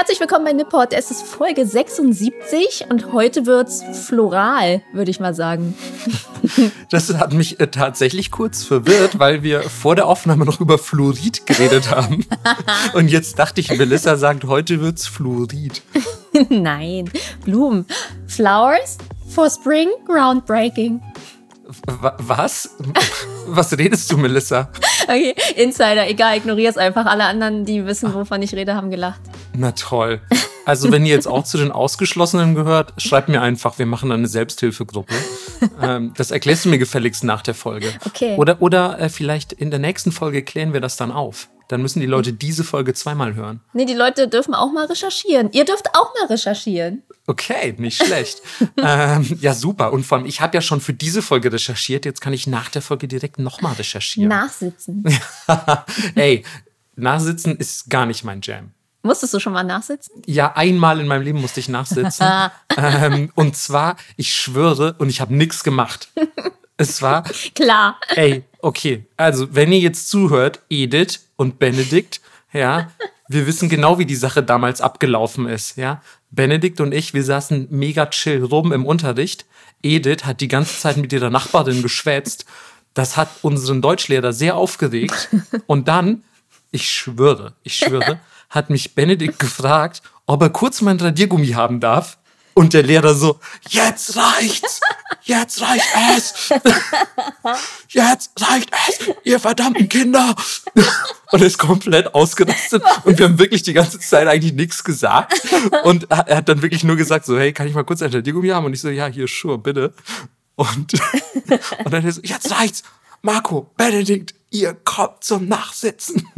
Herzlich willkommen bei Nipport. Es ist Folge 76 und heute wird's floral, würde ich mal sagen. Das hat mich äh, tatsächlich kurz verwirrt, weil wir vor der Aufnahme noch über Fluorid geredet haben. Und jetzt dachte ich, Melissa sagt, heute wird's Fluorid. Nein, Blumen. Flowers for spring, groundbreaking. Was? Was redest du, Melissa? Okay, Insider, egal, ignoriere es einfach. Alle anderen, die wissen, wovon ich rede, haben gelacht. Na toll. Also, wenn ihr jetzt auch zu den Ausgeschlossenen gehört, schreibt mir einfach, wir machen eine Selbsthilfegruppe. Ähm, das erklärst du mir gefälligst nach der Folge. Okay. Oder, oder äh, vielleicht in der nächsten Folge klären wir das dann auf. Dann müssen die Leute diese Folge zweimal hören. Nee, die Leute dürfen auch mal recherchieren. Ihr dürft auch mal recherchieren. Okay, nicht schlecht. ähm, ja, super. Und vor allem, ich habe ja schon für diese Folge recherchiert. Jetzt kann ich nach der Folge direkt nochmal recherchieren. Nachsitzen. Ey, nachsitzen ist gar nicht mein Jam. Musstest du schon mal nachsitzen? Ja, einmal in meinem Leben musste ich nachsitzen. ähm, und zwar, ich schwöre, und ich habe nichts gemacht. Es war, Klar. ey, okay, also wenn ihr jetzt zuhört, Edith und Benedikt, ja, wir wissen genau, wie die Sache damals abgelaufen ist, ja. Benedikt und ich, wir saßen mega chill rum im Unterricht. Edith hat die ganze Zeit mit ihrer Nachbarin geschwätzt. Das hat unseren Deutschlehrer sehr aufgeregt. Und dann, ich schwöre, ich schwöre, hat mich Benedikt gefragt, ob er kurz mein Radiergummi haben darf. Und der Lehrer so, jetzt reicht's, jetzt reicht es, jetzt reicht es, ihr verdammten Kinder. Und er ist komplett ausgerastet und wir haben wirklich die ganze Zeit eigentlich nichts gesagt. Und er hat dann wirklich nur gesagt so, hey, kann ich mal kurz ein Radiergummi haben? Und ich so, ja, hier, sure, bitte. Und, und dann ist so, jetzt reicht's, Marco, Benedikt, ihr kommt zum Nachsitzen.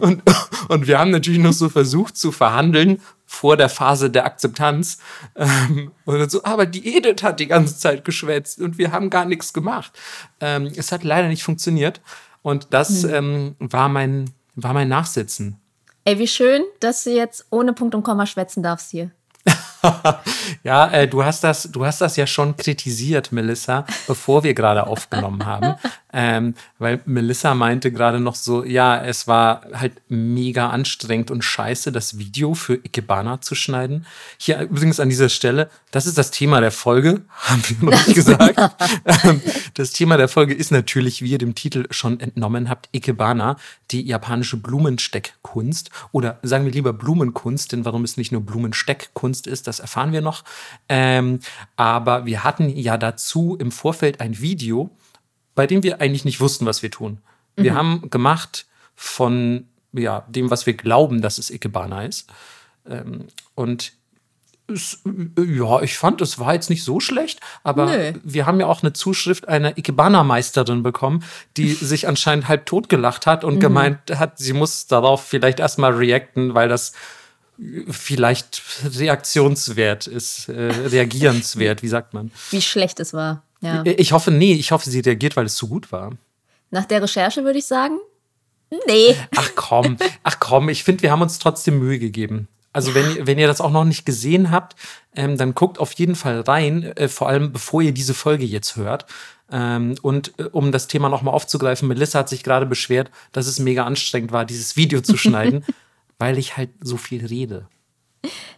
Und, und wir haben natürlich noch so versucht zu verhandeln vor der Phase der Akzeptanz. Ähm, und so, aber die Edith hat die ganze Zeit geschwätzt und wir haben gar nichts gemacht. Ähm, es hat leider nicht funktioniert. Und das ähm, war, mein, war mein Nachsitzen. Ey, wie schön, dass du jetzt ohne Punkt und Komma schwätzen darfst hier. ja, äh, du hast das, du hast das ja schon kritisiert, Melissa, bevor wir gerade aufgenommen haben, ähm, weil Melissa meinte gerade noch so, ja, es war halt mega anstrengend und scheiße, das Video für Ikebana zu schneiden. Hier übrigens an dieser Stelle, das ist das Thema der Folge, haben wir noch nicht gesagt. Ähm, das Thema der Folge ist natürlich, wie ihr dem Titel schon entnommen habt, Ikebana, die japanische Blumensteckkunst oder sagen wir lieber Blumenkunst, denn warum es nicht nur Blumensteckkunst ist, das erfahren wir noch. Ähm, aber wir hatten ja dazu im Vorfeld ein Video, bei dem wir eigentlich nicht wussten, was wir tun. Wir haben gemacht von ja, dem, was wir glauben, dass es Ikebana ist. Ähm, und es, ja, ich fand, es war jetzt nicht so schlecht, aber Nö. wir haben ja auch eine Zuschrift einer Ikebana-Meisterin bekommen, die sich anscheinend halb totgelacht hat und gemeint hat, sie muss darauf vielleicht erstmal reacten, weil das vielleicht reaktionswert ist, äh, reagierenswert, wie sagt man? Wie schlecht es war. Ja. Ich hoffe, nee, ich hoffe, sie reagiert, weil es zu gut war. Nach der Recherche würde ich sagen, nee. Ach komm, ach komm, ich finde, wir haben uns trotzdem Mühe gegeben. Also wenn, ihr- wenn ihr das auch noch nicht gesehen habt, ähm, dann guckt auf jeden Fall rein, äh, vor allem bevor ihr diese Folge jetzt hört. Ähm, und äh, um das Thema nochmal aufzugreifen, Melissa hat sich gerade beschwert, dass es mega anstrengend war, dieses Video zu schneiden, weil ich halt so viel rede.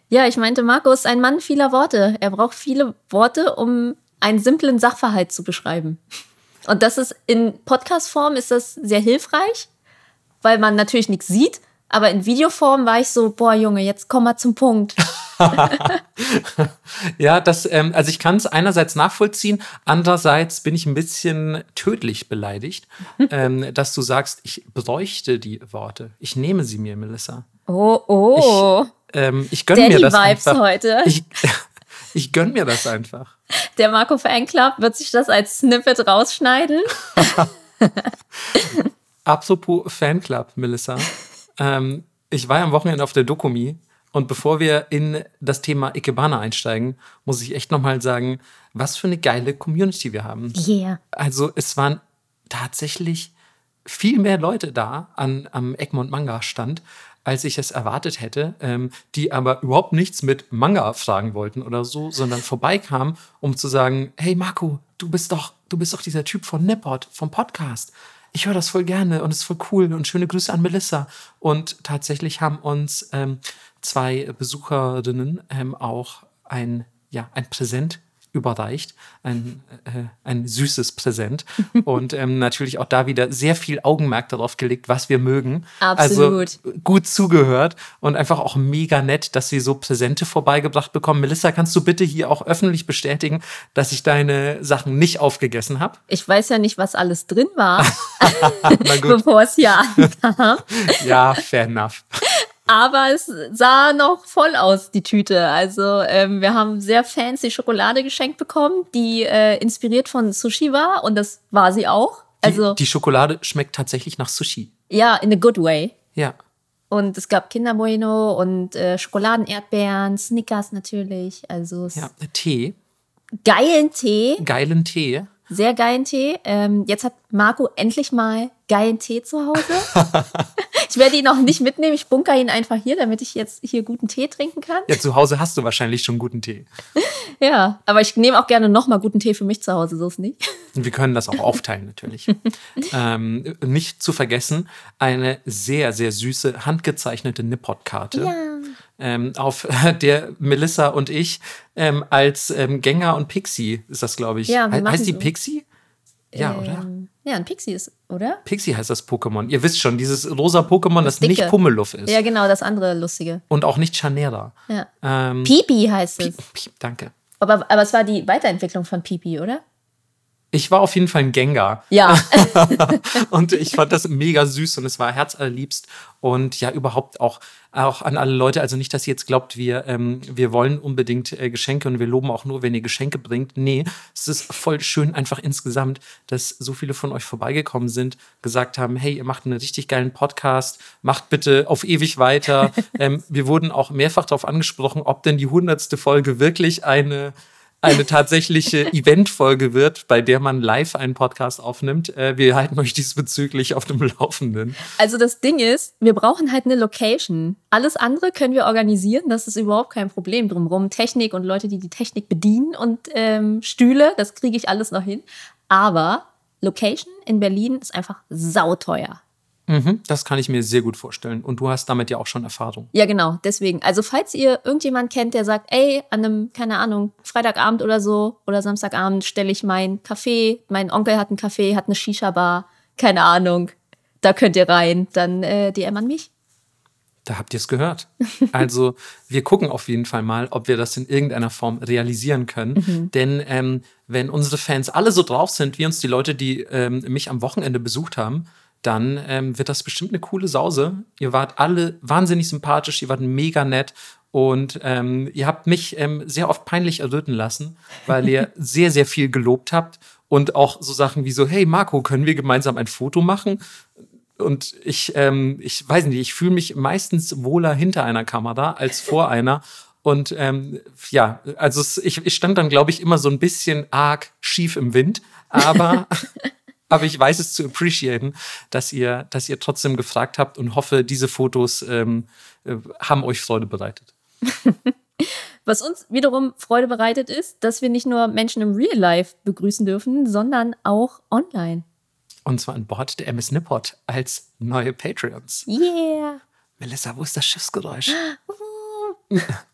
Ja, ich meinte, Marco ist ein Mann vieler Worte. Er braucht viele Worte, um einen simplen Sachverhalt zu beschreiben. Und das ist in Podcast-Form ist das sehr hilfreich, weil man natürlich nichts sieht. Aber in Videoform war ich so, boah, Junge, jetzt komm mal zum Punkt. Ja, das, ähm, also ich kann es einerseits nachvollziehen, andererseits bin ich ein bisschen tödlich beleidigt, ähm, dass du sagst, ich bräuchte die Worte. Ich nehme sie mir, Melissa. Oh, oh. Ähm, ich gönne mir das Daddy-Vibes einfach. heute. Ich, ich gönne mir das einfach. Der Marco Fanclub wird sich das als Snippet rausschneiden. Apropos Fanclub, Melissa. ähm, ich war ja am Wochenende auf der Dokumi und bevor wir in das Thema Ikebana einsteigen, muss ich echt nochmal sagen, was für eine geile Community wir haben. Yeah. Also es waren tatsächlich viel mehr Leute da an, am Egmont Manga Stand, als ich es erwartet hätte, ähm, die aber überhaupt nichts mit Manga fragen wollten oder so, sondern vorbeikamen, um zu sagen, hey Marco, du bist doch, du bist doch dieser Typ von Nippot, vom Podcast. ich höre das voll gerne und es ist voll cool und schöne Grüße an Melissa. Und tatsächlich haben uns ähm, zwei Besucherinnen ähm, auch ein, ja, ein Präsent überreicht. Ein, äh, ein süßes Präsent. Und ähm, natürlich auch da wieder sehr viel Augenmerk darauf gelegt, was wir mögen. Absolut. Also gut zugehört und einfach auch mega nett, dass sie so Präsente vorbeigebracht bekommen. Melissa, kannst du bitte hier auch öffentlich bestätigen, dass ich deine Sachen nicht aufgegessen habe? Ich weiß ja nicht, was alles drin war, bevor es hier ankam. ja, fair enough. Aber es sah noch voll aus, die Tüte. Also ähm, wir haben sehr fancy Schokolade geschenkt bekommen, die äh, inspiriert von Sushi war. Und das war sie auch. Also, die, die Schokolade schmeckt tatsächlich nach Sushi. Ja, in a good way. Ja. Und es gab Kinder Bueno und äh, Schokoladen-Erdbeeren, Snickers natürlich. Also ja, Tee. Geilen Tee. Geilen Tee. Sehr geilen Tee. Ähm, jetzt hat Marco endlich mal geilen Tee zu Hause. ich werde ihn noch nicht mitnehmen. Ich bunker ihn einfach hier, damit ich jetzt hier guten Tee trinken kann. Ja, zu Hause hast du wahrscheinlich schon guten Tee. ja, aber ich nehme auch gerne nochmal guten Tee für mich zu Hause, so ist nicht. Und wir können das auch aufteilen, natürlich. ähm, nicht zu vergessen, eine sehr, sehr süße, handgezeichnete Nippot-Karte. Ja. Ähm, auf der Melissa und ich ähm, als ähm, Gänger und Pixie ist das, glaube ich. Ja, He heißt die. Pixie? Ja, Ähm, oder? Ja, ein Pixie ist, oder? Pixie heißt das Pokémon. Ihr wisst schon, dieses rosa Pokémon, das, Das nicht. Pummeluff ist. Ja, genau, das andere lustige. Und auch nicht Chanera. Ja. Ähm, Pipi heißt es. Piep, danke. Aber, aber es war die Weiterentwicklung von Pipi, oder? Ich war auf jeden Fall ein Gengar. Ja. und ich fand das mega süß und es war herzallerliebst. Und ja, überhaupt auch, auch an alle Leute, also nicht, dass ihr jetzt glaubt, wir, ähm, wir wollen unbedingt äh, Geschenke und wir loben auch nur, wenn ihr Geschenke bringt. Nee, es ist voll schön einfach insgesamt, dass so viele von euch vorbeigekommen sind, gesagt haben, hey, ihr macht einen richtig geilen Podcast, macht bitte auf ewig weiter. ähm, wir wurden auch mehrfach darauf angesprochen, ob denn die hundertste Folge wirklich eine eine tatsächliche Eventfolge wird, bei der man live einen Podcast aufnimmt. Äh, wir halten euch diesbezüglich auf dem Laufenden. Also das Ding ist, wir brauchen halt eine Location. Alles andere können wir organisieren, das ist überhaupt kein Problem drumherum. Technik und Leute, die die Technik bedienen und ähm, Stühle, das kriege ich alles noch hin. Aber Location in Berlin ist einfach sauteuer. Mhm, das kann ich mir sehr gut vorstellen. Und du hast damit ja auch schon Erfahrung. Ja, genau, deswegen. Also, falls ihr irgendjemand kennt, der sagt, ey, an einem, keine Ahnung, Freitagabend oder so oder Samstagabend stelle ich mein Café, mein Onkel hat ein Café, hat eine Shisha-Bar, keine Ahnung, da könnt ihr rein, dann äh, DM an mich. Da habt ihr es gehört. Also wir gucken auf jeden Fall mal, ob wir das in irgendeiner Form realisieren können. Denn ähm, wenn unsere Fans alle so drauf sind, wie uns die Leute, die ähm, mich am Wochenende besucht haben, dann ähm, wird das bestimmt eine coole Sause. Ihr wart alle wahnsinnig sympathisch, ihr wart mega nett und ähm, ihr habt mich ähm, sehr oft peinlich erröten lassen, weil ihr sehr, sehr viel gelobt habt und auch so Sachen wie so, hey Marco, können wir gemeinsam ein Foto machen? Und ich, ähm, ich weiß nicht, ich fühle mich meistens wohler hinter einer Kamera als vor einer. Und ähm, ja, also ich, ich stand dann, glaube ich, immer so ein bisschen arg schief im Wind. Aber, aber ich weiß es zu appreciaten, dass ihr, dass ihr trotzdem gefragt habt und hoffe, diese Fotos ähm, äh, haben euch Freude bereitet. Was uns wiederum Freude bereitet ist, dass wir nicht nur Menschen im Real Life begrüßen dürfen, sondern auch online. Und zwar an Bord der MS Nippot als neue Patreons. Yeah. Melissa, wo ist das Schiffsgeräusch?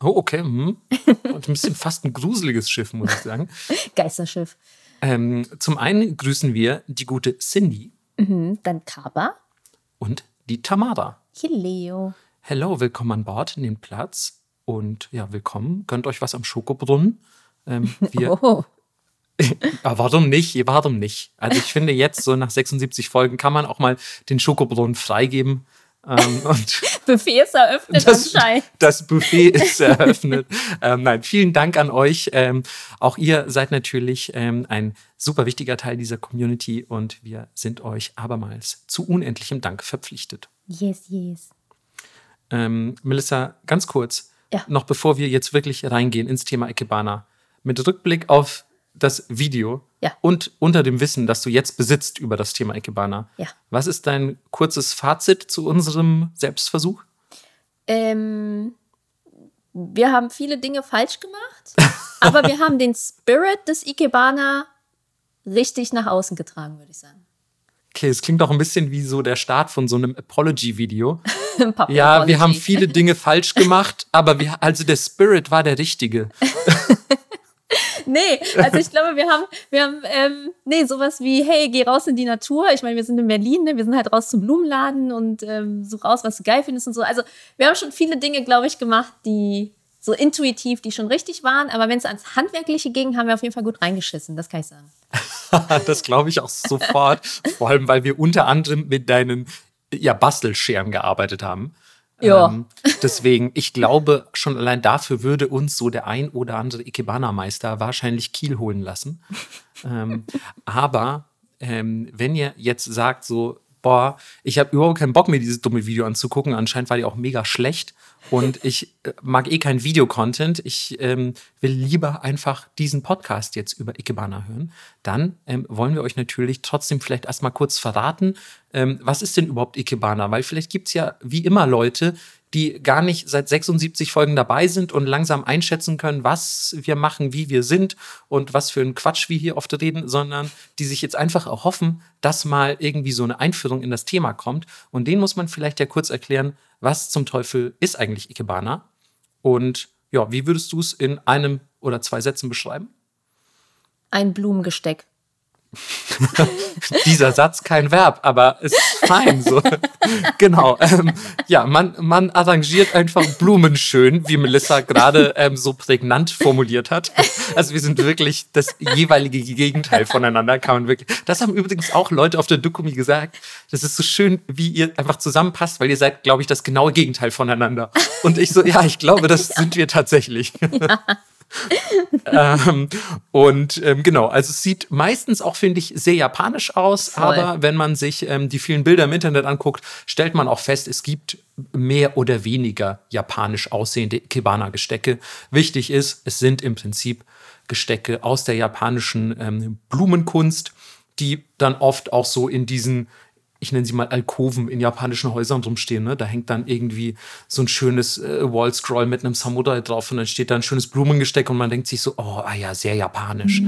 Oh, okay. Hm. Und ein bisschen fast ein gruseliges Schiff, muss ich sagen. Geisterschiff. Ähm, zum einen grüßen wir die gute Cindy Mhm. Dann Kaba. und die Tamara. Hileo. Hello, willkommen an Bord, nehmt Platz und ja, willkommen. Gönnt euch was am Schokobrunnen. Ähm, wir, Oh. ja, warum nicht? Warum nicht? Also ich finde jetzt, so nach 76 Folgen, kann man auch mal den Schokobrunnen freigeben. Ähm, Buffet ist eröffnet das, anscheinend. das Buffet ist eröffnet. ähm, nein, vielen Dank an euch. Ähm, auch ihr seid natürlich ähm, ein super wichtiger Teil dieser Community und wir sind euch abermals zu unendlichem Dank verpflichtet. Yes, yes. Ähm, Melissa, ganz kurz, Ja. noch bevor wir jetzt wirklich reingehen ins Thema Ikebana, mit Rückblick auf das Video Ja. und unter dem Wissen, das du jetzt besitzt über das Thema Ikebana, Ja. was ist dein kurzes Fazit zu unserem Selbstversuch? Ähm, wir haben viele Dinge falsch gemacht, aber wir haben den Spirit des Ikebana richtig nach außen getragen, würde ich sagen. Okay, es klingt doch ein bisschen wie so der Start von so einem Apology-Video. Ja, wir haben viele Dinge falsch gemacht, aber wir, also der Spirit war der richtige. Nee, also ich glaube, wir haben, wir haben, ähm, nee, sowas wie, hey, geh raus in die Natur. Ich meine, wir sind in Berlin, ne? wir sind halt raus zum Blumenladen und ähm, such raus, was du geil findest und so. Also wir haben schon viele Dinge, glaube ich, gemacht, die so intuitiv, die schon richtig waren. Aber wenn es ans Handwerkliche ging, haben wir auf jeden Fall gut reingeschissen, das kann ich sagen. das glaube ich auch sofort. Vor allem, weil wir unter anderem mit deinen ja, Bastelscheren gearbeitet haben. Ja. Ähm, deswegen, ich glaube, schon allein dafür würde uns so der ein oder andere Ikebana-Meister wahrscheinlich Kiel holen lassen. ähm, aber ähm, wenn ihr jetzt sagt, so, boah, ich habe überhaupt keinen Bock, mir dieses dumme Video anzugucken, anscheinend war die auch mega schlecht. Und ich äh, mag eh kein Videocontent, ich ähm, will lieber einfach diesen Podcast jetzt über Ikebana hören, dann ähm, wollen wir euch natürlich trotzdem vielleicht erstmal kurz verraten, ähm, was ist denn überhaupt Ikebana? Weil vielleicht gibt es ja wie immer Leute, die gar nicht seit 76 Folgen dabei sind und langsam einschätzen können, was wir machen, wie wir sind und was für ein Quatsch wir hier oft reden, sondern die sich jetzt einfach erhoffen, dass mal irgendwie so eine Einführung in das Thema kommt. Und denen muss man vielleicht ja kurz erklären, was zum Teufel ist eigentlich Ikebana und ja, wie würdest du es in einem oder zwei Sätzen beschreiben? Ein Blumengesteck. Dieser Satz kein Verb, aber ist fein so. genau. Ähm, ja, man, man arrangiert einfach Blumen schön, wie Melissa gerade ähm, so prägnant formuliert hat. Also wir sind wirklich das jeweilige Gegenteil voneinander, kann man wirklich. Das haben übrigens auch Leute auf der Dokumi gesagt. Das ist so schön, wie ihr einfach zusammenpasst, weil ihr seid, glaube ich, das genaue Gegenteil voneinander. Und ich so, ja, ich glaube, das sind wir tatsächlich. ähm, und ähm, genau, also es sieht meistens auch, finde ich, sehr japanisch aus, Voll. aber wenn man sich ähm, die vielen Bilder im Internet anguckt, stellt man auch fest, es gibt mehr oder weniger japanisch aussehende Ikebana-Gestecke. Wichtig ist, es sind im Prinzip Gestecke aus der japanischen ähm, Blumenkunst, die dann oft auch so in diesen ich nenne sie mal Alkoven in japanischen Häusern rumstehen. Ne? Da hängt dann irgendwie so ein schönes äh, Wallscroll mit einem Samurai drauf und dann steht da ein schönes Blumengesteck und man denkt sich so, oh, ah ja, sehr japanisch.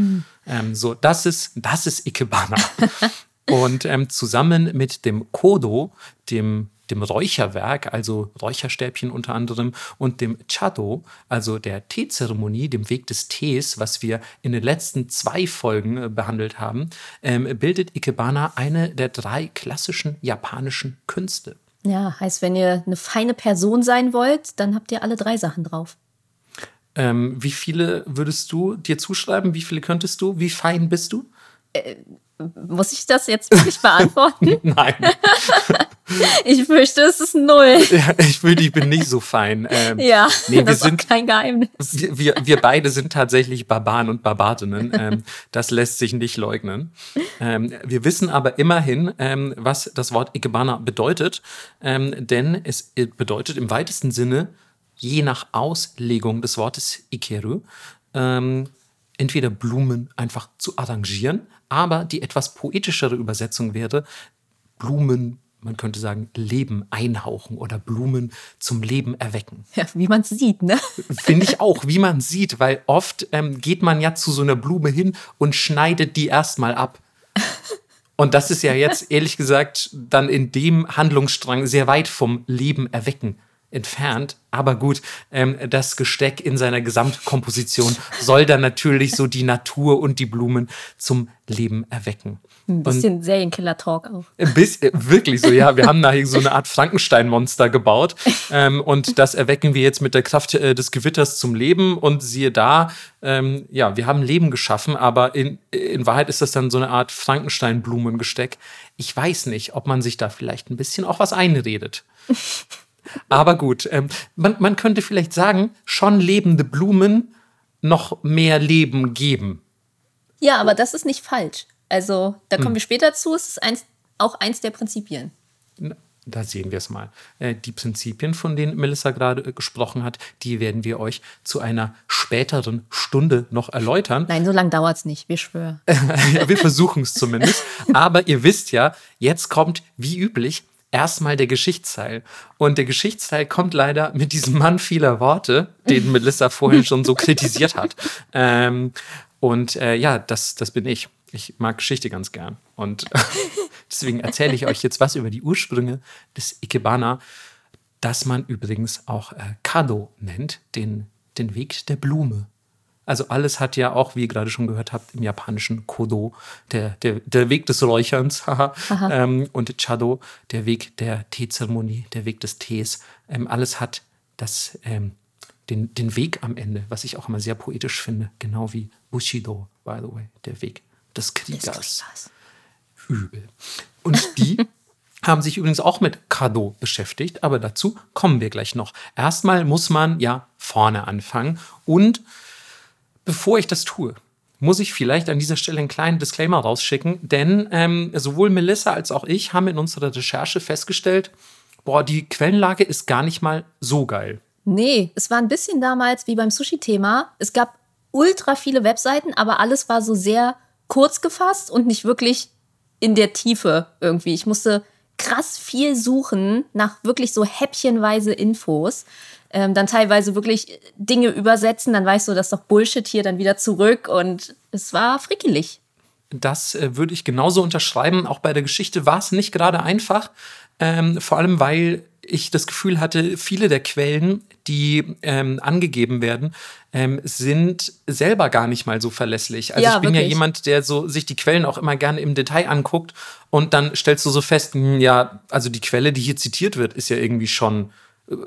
Ähm, so, das ist, das ist Ikebana. und ähm, zusammen mit dem Kodo, dem, dem Räucherwerk, also Räucherstäbchen unter anderem, und dem Chado, also der Teezeremonie, dem Weg des Tees, was wir in den letzten zwei Folgen äh, behandelt haben, ähm, bildet Ikebana eine der drei klassischen japanischen Künste. Ja, heißt, wenn ihr eine feine Person sein wollt, dann habt ihr alle drei Sachen drauf. Ähm, wie viele würdest du dir zuschreiben? Wie viele könntest du? Wie fein bist du? Muss ich das jetzt wirklich beantworten? Nein, ich fürchte, es ist null. Ja, ich fühle, ich bin nicht so fein. Ähm, Ja, nee, wir das ist sind kein Geheimnis. wir, wir, beide sind tatsächlich Barbaren und Barbarinnen. Ähm, das lässt sich nicht leugnen. Ähm, wir wissen aber immerhin, ähm, was das Wort Ikebana bedeutet. Ähm, denn es bedeutet im weitesten Sinne, je nach Auslegung des Wortes Ikeru, ähm, entweder Blumen einfach zu arrangieren, aber die etwas poetischere Übersetzung wäre, Blumen, man könnte sagen, Leben einhauchen oder Blumen zum Leben erwecken. Ja, wie man es sieht, ne? Finde ich auch, wie man sieht, weil oft ähm, geht man ja zu so einer Blume hin und schneidet die erstmal ab. Und das ist ja jetzt, ehrlich gesagt, dann in dem Handlungsstrang sehr weit vom Leben erwecken entfernt. Aber gut, ähm, das Gesteck in seiner Gesamtkomposition soll dann natürlich so die Natur und die Blumen zum Leben erwecken. Ein bisschen Serienkiller-Talk auch. Ein bisschen, wirklich so, ja. Wir haben da hier so eine Art Frankenstein-Monster gebaut. Ähm, und das erwecken wir jetzt mit der Kraft äh, des Gewitters zum Leben. Und siehe da, ähm, ja, wir haben Leben geschaffen, aber in, in Wahrheit ist das dann so eine Art Frankenstein-Blumengesteck. Ich weiß nicht, ob man sich da vielleicht ein bisschen auch was einredet. Aber gut, ähm, man, man könnte vielleicht sagen, schon lebende Blumen noch mehr Leben geben. Ja, aber das ist nicht falsch. Also, da Hm. kommen wir später zu. Es ist eins, auch eins der Prinzipien. Da sehen wir es mal. Äh, Die Prinzipien, von denen Melissa gerade äh, gesprochen hat, die werden wir euch zu einer späteren Stunde noch erläutern. Nein, so lange dauert es nicht, wir schwören. Wir versuchen es zumindest. Aber ihr wisst ja, jetzt kommt, wie üblich, erstmal der Geschichtsteil. Und der Geschichtsteil kommt leider mit diesem Mann vieler Worte, den Melissa vorhin schon so kritisiert hat. Ähm, und äh, ja, das, das bin ich. Ich mag Geschichte ganz gern. Und deswegen erzähle ich euch jetzt was über die Ursprünge des Ikebana, das man übrigens auch äh, Kado nennt, den, den Weg der Blume. Also alles hat ja auch, wie ihr gerade schon gehört habt, im japanischen Kodo, der, der, der Weg des Räucherns, ähm, und Chado, der Weg der Teezeremonie, der Weg des Tees. Ähm, alles hat das, ähm, den, den Weg am Ende, was ich auch immer sehr poetisch finde, genau wie Bushido, by the way, der Weg des Kriegers. Des Kriegers. Übel. Und die haben sich übrigens auch mit Kado beschäftigt, aber dazu kommen wir gleich noch. Erstmal muss man ja vorne anfangen und Bevor ich das tue, muss ich vielleicht an dieser Stelle einen kleinen Disclaimer rausschicken, denn ähm, sowohl Melissa als auch ich haben in unserer Recherche festgestellt, boah, die Quellenlage ist gar nicht mal so geil. Nee, es war ein bisschen damals wie beim Sushi-Thema. Es gab ultra viele Webseiten, aber alles war so sehr kurz gefasst und nicht wirklich in der Tiefe irgendwie. Ich musste krass viel suchen nach wirklich so häppchenweise Infos ähm, dann teilweise wirklich Dinge übersetzen, dann weißt du, das ist doch Bullshit hier, dann wieder zurück und es war frickelig. Das äh, würde ich genauso unterschreiben. Auch bei der Geschichte war es nicht gerade einfach, ähm, vor allem weil ich das Gefühl hatte, viele der Quellen, die ähm, angegeben werden, ähm, sind selber gar nicht mal so verlässlich. Also ja, ich bin wirklich. ja jemand, der so sich die Quellen auch immer gerne im Detail anguckt und dann stellst du so fest, hm, ja, also die Quelle, die hier zitiert wird, ist ja irgendwie schon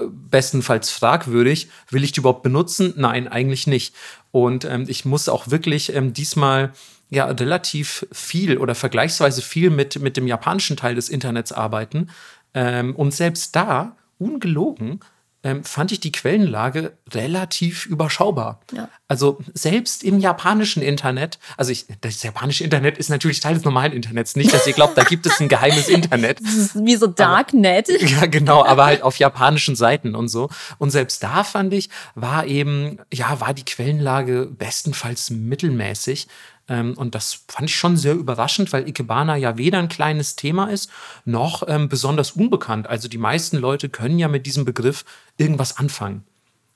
bestenfalls fragwürdig. Will ich die überhaupt benutzen? Nein, eigentlich nicht. Und ähm, ich muss auch wirklich ähm, diesmal ja relativ viel oder vergleichsweise viel mit, mit dem japanischen Teil des Internets arbeiten. Ähm, und selbst da, ungelogen, ähm, fand ich die Quellenlage relativ überschaubar. Ja. Also selbst im japanischen Internet, also ich, das japanische Internet ist natürlich Teil des normalen Internets, nicht, dass ihr glaubt, da gibt es ein geheimes Internet. Das ist wie so Darknet. Aber, ja, genau, aber halt auf japanischen Seiten und so. Und selbst da fand ich, war eben, ja, war die Quellenlage bestenfalls mittelmäßig. Ähm, und das fand ich schon sehr überraschend, weil Ikebana ja weder ein kleines Thema ist, noch ähm, besonders unbekannt. Also die meisten Leute können ja mit diesem Begriff irgendwas anfangen.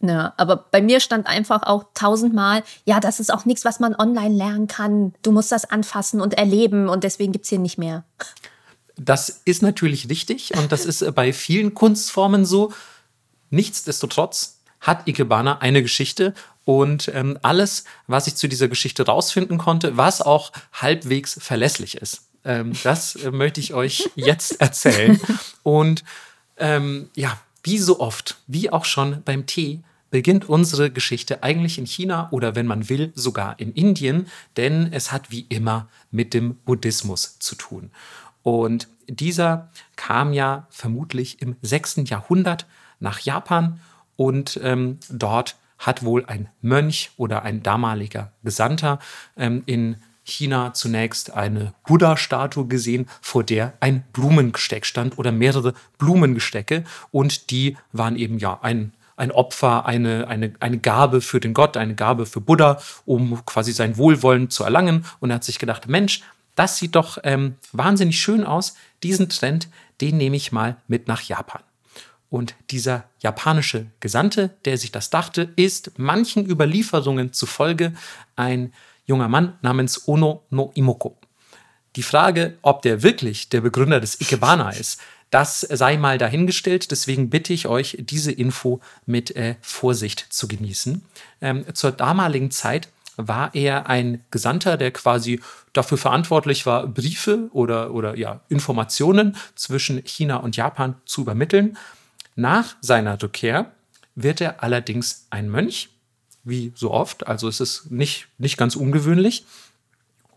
Ja, aber bei mir stand einfach auch tausendmal, ja, das ist auch nichts, was man online lernen kann. Du musst das anfassen und erleben und deswegen gibt es hier nicht mehr. Das ist natürlich richtig und das ist bei vielen Kunstformen so. Nichtsdestotrotz hat Ikebana eine Geschichte und ähm, alles, was ich zu dieser Geschichte rausfinden konnte, was auch halbwegs verlässlich ist. Ähm, das äh, möchte ich euch jetzt erzählen. Und ähm, ja, wie so oft, wie auch schon beim Tee, beginnt unsere Geschichte eigentlich in China oder wenn man will, sogar in Indien, denn es hat wie immer mit dem Buddhismus zu tun. Und dieser kam ja vermutlich im 6. Jahrhundert nach Japan und ähm, dort hat wohl ein Mönch oder ein damaliger Gesandter ähm, in China zunächst eine Buddha-Statue gesehen, vor der ein Blumengesteck stand oder mehrere Blumengestecke. Und die waren eben ja ein, ein Opfer, eine, eine, eine Gabe für den Gott, eine Gabe für Buddha, um quasi sein Wohlwollen zu erlangen. Und er hat sich gedacht, Mensch, das sieht doch ähm, wahnsinnig schön aus. Diesen Trend, den nehme ich mal mit nach Japan. Und dieser japanische Gesandte, der sich das dachte, ist manchen Überlieferungen zufolge ein junger Mann namens Ono no Imoko. Die Frage, ob der wirklich der Begründer des Ikebana ist, das sei mal dahingestellt. Deswegen bitte ich euch, diese Info mit äh, Vorsicht zu genießen. Ähm, zur damaligen Zeit war er ein Gesandter, der quasi dafür verantwortlich war, Briefe oder, oder ja, Informationen zwischen China und Japan zu übermitteln. Nach seiner Rückkehr wird er allerdings ein Mönch, wie so oft, also es ist nicht, nicht ganz ungewöhnlich,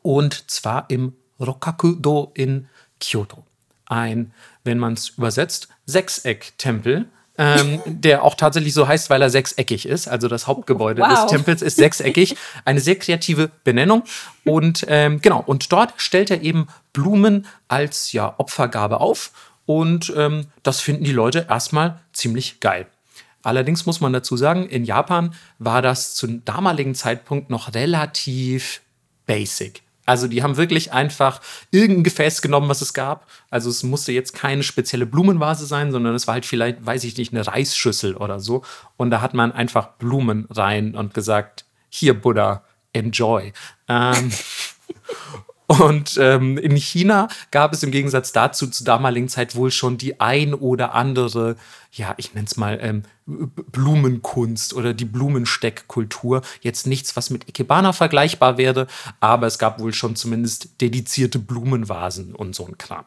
und zwar im Rokaku-do in Kyoto. Ein, wenn man es übersetzt, Sechseck-Tempel, ähm, der auch tatsächlich so heißt, weil er sechseckig ist. Also das Hauptgebäude wow. des Tempels ist sechseckig. Eine sehr kreative Benennung. Und ähm, genau, und dort stellt er eben Blumen als ja, Opfergabe auf und ähm, das finden die Leute erstmal ziemlich geil. Allerdings muss man dazu sagen, in Japan war das zum damaligen Zeitpunkt noch relativ basic. Also die haben wirklich einfach irgendein Gefäß genommen, was es gab. Also es musste jetzt keine spezielle Blumenvase sein, sondern es war halt vielleicht, weiß ich nicht, eine Reisschüssel oder so. Und da hat man einfach Blumen rein und gesagt, hier Buddha, enjoy. Ähm, Und ähm, in China gab es im Gegensatz dazu zur damaligen Zeit wohl schon die ein oder andere, ja, ich nenne es mal ähm, Blumenkunst oder die Blumensteckkultur. Jetzt nichts, was mit Ikebana vergleichbar wäre, aber es gab wohl schon zumindest dedizierte Blumenvasen und so ein Kram.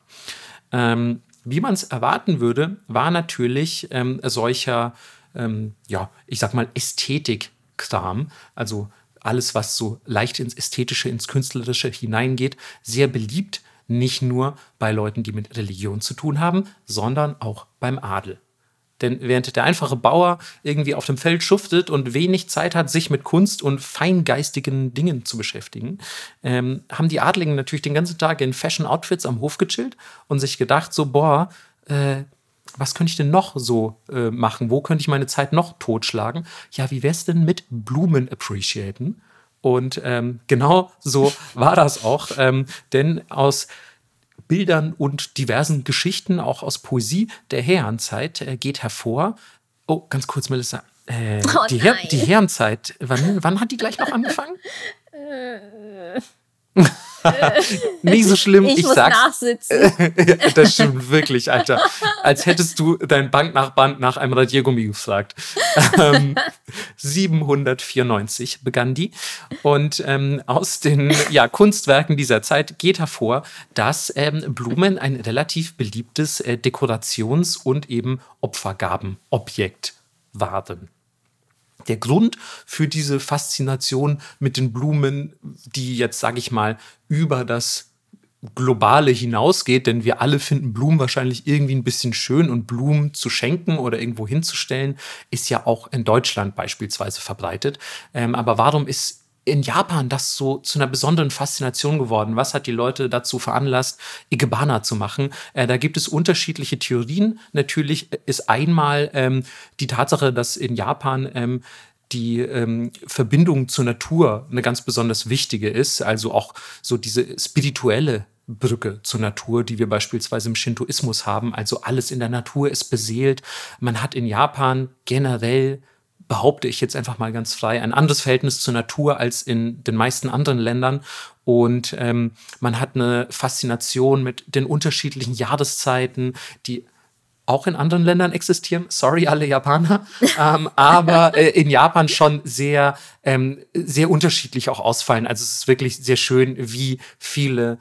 Ähm, wie man es erwarten würde, war natürlich ähm, solcher, ähm, ja, ich sag mal, Ästhetikkram, also alles, was so leicht ins Ästhetische, ins Künstlerische hineingeht, sehr beliebt, nicht nur bei Leuten, die mit Religion zu tun haben, sondern auch beim Adel. Denn während der einfache Bauer irgendwie auf dem Feld schuftet und wenig Zeit hat, sich mit Kunst und feingeistigen Dingen zu beschäftigen, ähm, haben die Adligen natürlich den ganzen Tag in Fashion-Outfits am Hof gechillt und sich gedacht, so, boah, äh, was könnte ich denn noch so äh, machen? Wo könnte ich meine Zeit noch totschlagen? Ja, wie wär's denn mit Blumen appreciaten? Und ähm, genau so war das auch. Ähm, denn aus Bildern und diversen Geschichten, auch aus Poesie der Herrenzeit, äh, geht hervor. Oh, ganz kurz, Melissa. Äh, oh, die, Her die Herrenzeit, wann, wann hat die gleich noch angefangen? Nicht so schlimm, ich, ich muss sag's. nachsitzen. das stimmt wirklich, Alter. Als hättest du deinen Banknachbarn nach einem Radiergummi gefragt. Ähm, 794 begann die. Und ähm, aus den ja, Kunstwerken dieser Zeit geht hervor, dass ähm, Blumen ein relativ beliebtes äh, Dekorations- und eben Opfergabenobjekt waren der Grund für diese Faszination mit den Blumen, die jetzt, sage ich mal, über das Globale hinausgeht, denn wir alle finden Blumen wahrscheinlich irgendwie ein bisschen schön und Blumen zu schenken oder irgendwo hinzustellen, ist ja auch in Deutschland beispielsweise verbreitet. Ähm, aber warum ist in Japan das so zu einer besonderen Faszination geworden? Was hat die Leute dazu veranlasst, Ikebana zu machen? Äh, da gibt es unterschiedliche Theorien. Natürlich ist einmal ähm, die Tatsache, dass in Japan ähm, die ähm, Verbindung zur Natur eine ganz besonders wichtige ist, also auch so diese spirituelle Brücke zur Natur, die wir beispielsweise im Shintoismus haben. Also alles in der Natur ist beseelt. Man hat in Japan generell behaupte ich jetzt einfach mal ganz frei, ein anderes Verhältnis zur Natur als in den meisten anderen Ländern. Und ähm, man hat eine Faszination mit den unterschiedlichen Jahreszeiten, die auch in anderen Ländern existieren. Sorry, alle Japaner. ähm, aber äh, in Japan schon sehr, ähm, sehr unterschiedlich auch ausfallen. Also es ist wirklich sehr schön, wie viele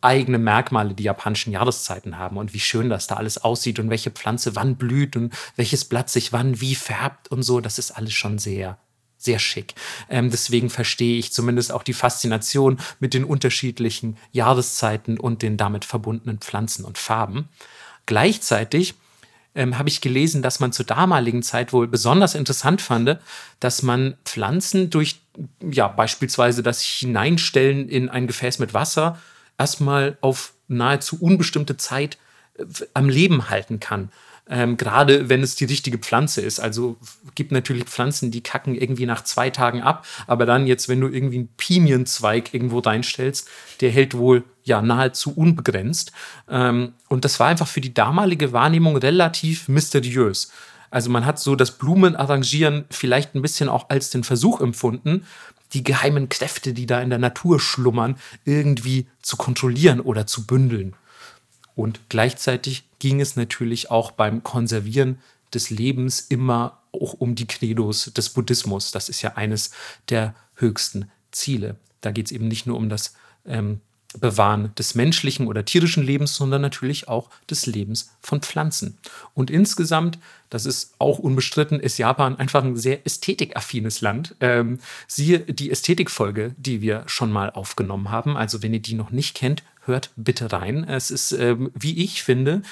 eigene Merkmale die japanischen Jahreszeiten haben und wie schön das da alles aussieht und welche Pflanze wann blüht und welches Blatt sich wann wie färbt und so. Das ist alles schon sehr, sehr schick. Ähm, deswegen verstehe ich zumindest auch die Faszination mit den unterschiedlichen Jahreszeiten und den damit verbundenen Pflanzen und Farben. Gleichzeitig ähm, habe ich gelesen, dass man zur damaligen Zeit wohl besonders interessant fand, dass man Pflanzen durch, ja, beispielsweise das Hineinstellen in ein Gefäß mit Wasser erstmal auf nahezu unbestimmte Zeit äh, am Leben halten kann. Ähm, Gerade wenn es die richtige Pflanze ist. Also gibt natürlich Pflanzen, die kacken irgendwie nach zwei Tagen ab, aber dann jetzt, wenn du irgendwie einen Pinienzweig irgendwo reinstellst, der hält wohl ja nahezu unbegrenzt. Ähm, und das war einfach für die damalige Wahrnehmung relativ mysteriös. Also man hat so das Blumenarrangieren vielleicht ein bisschen auch als den Versuch empfunden, die geheimen Kräfte, die da in der Natur schlummern, irgendwie zu kontrollieren oder zu bündeln. Und gleichzeitig ging es natürlich auch beim Konservieren des Lebens immer auch um die Credos des Buddhismus. Das ist ja eines der höchsten Ziele. Da geht es eben nicht nur um das ähm, Bewahren des menschlichen oder tierischen Lebens, sondern natürlich auch des Lebens von Pflanzen. Und insgesamt, das ist auch unbestritten, ist Japan einfach ein sehr ästhetikaffines Land. Ähm, siehe die Ästhetikfolge, die wir schon mal aufgenommen haben. Also wenn ihr die noch nicht kennt, hört bitte rein. Es ist, ähm, wie ich finde,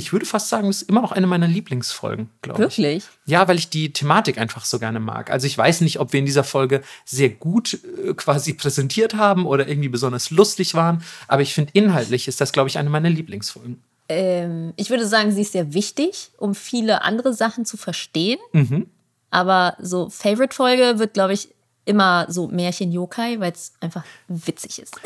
ich würde fast sagen, es ist immer noch eine meiner Lieblingsfolgen, glaube ich. Wirklich? Ja, weil ich die Thematik einfach so gerne mag. Also ich weiß nicht, ob wir in dieser Folge sehr gut äh, quasi präsentiert haben oder irgendwie besonders lustig waren, aber ich finde inhaltlich ist das, glaube ich, eine meiner Lieblingsfolgen. Ähm, ich würde sagen, sie ist sehr wichtig, um viele andere Sachen zu verstehen. Mhm. Aber so Favorite-Folge wird, glaube ich, immer so Märchen-Yokai, weil es einfach witzig ist.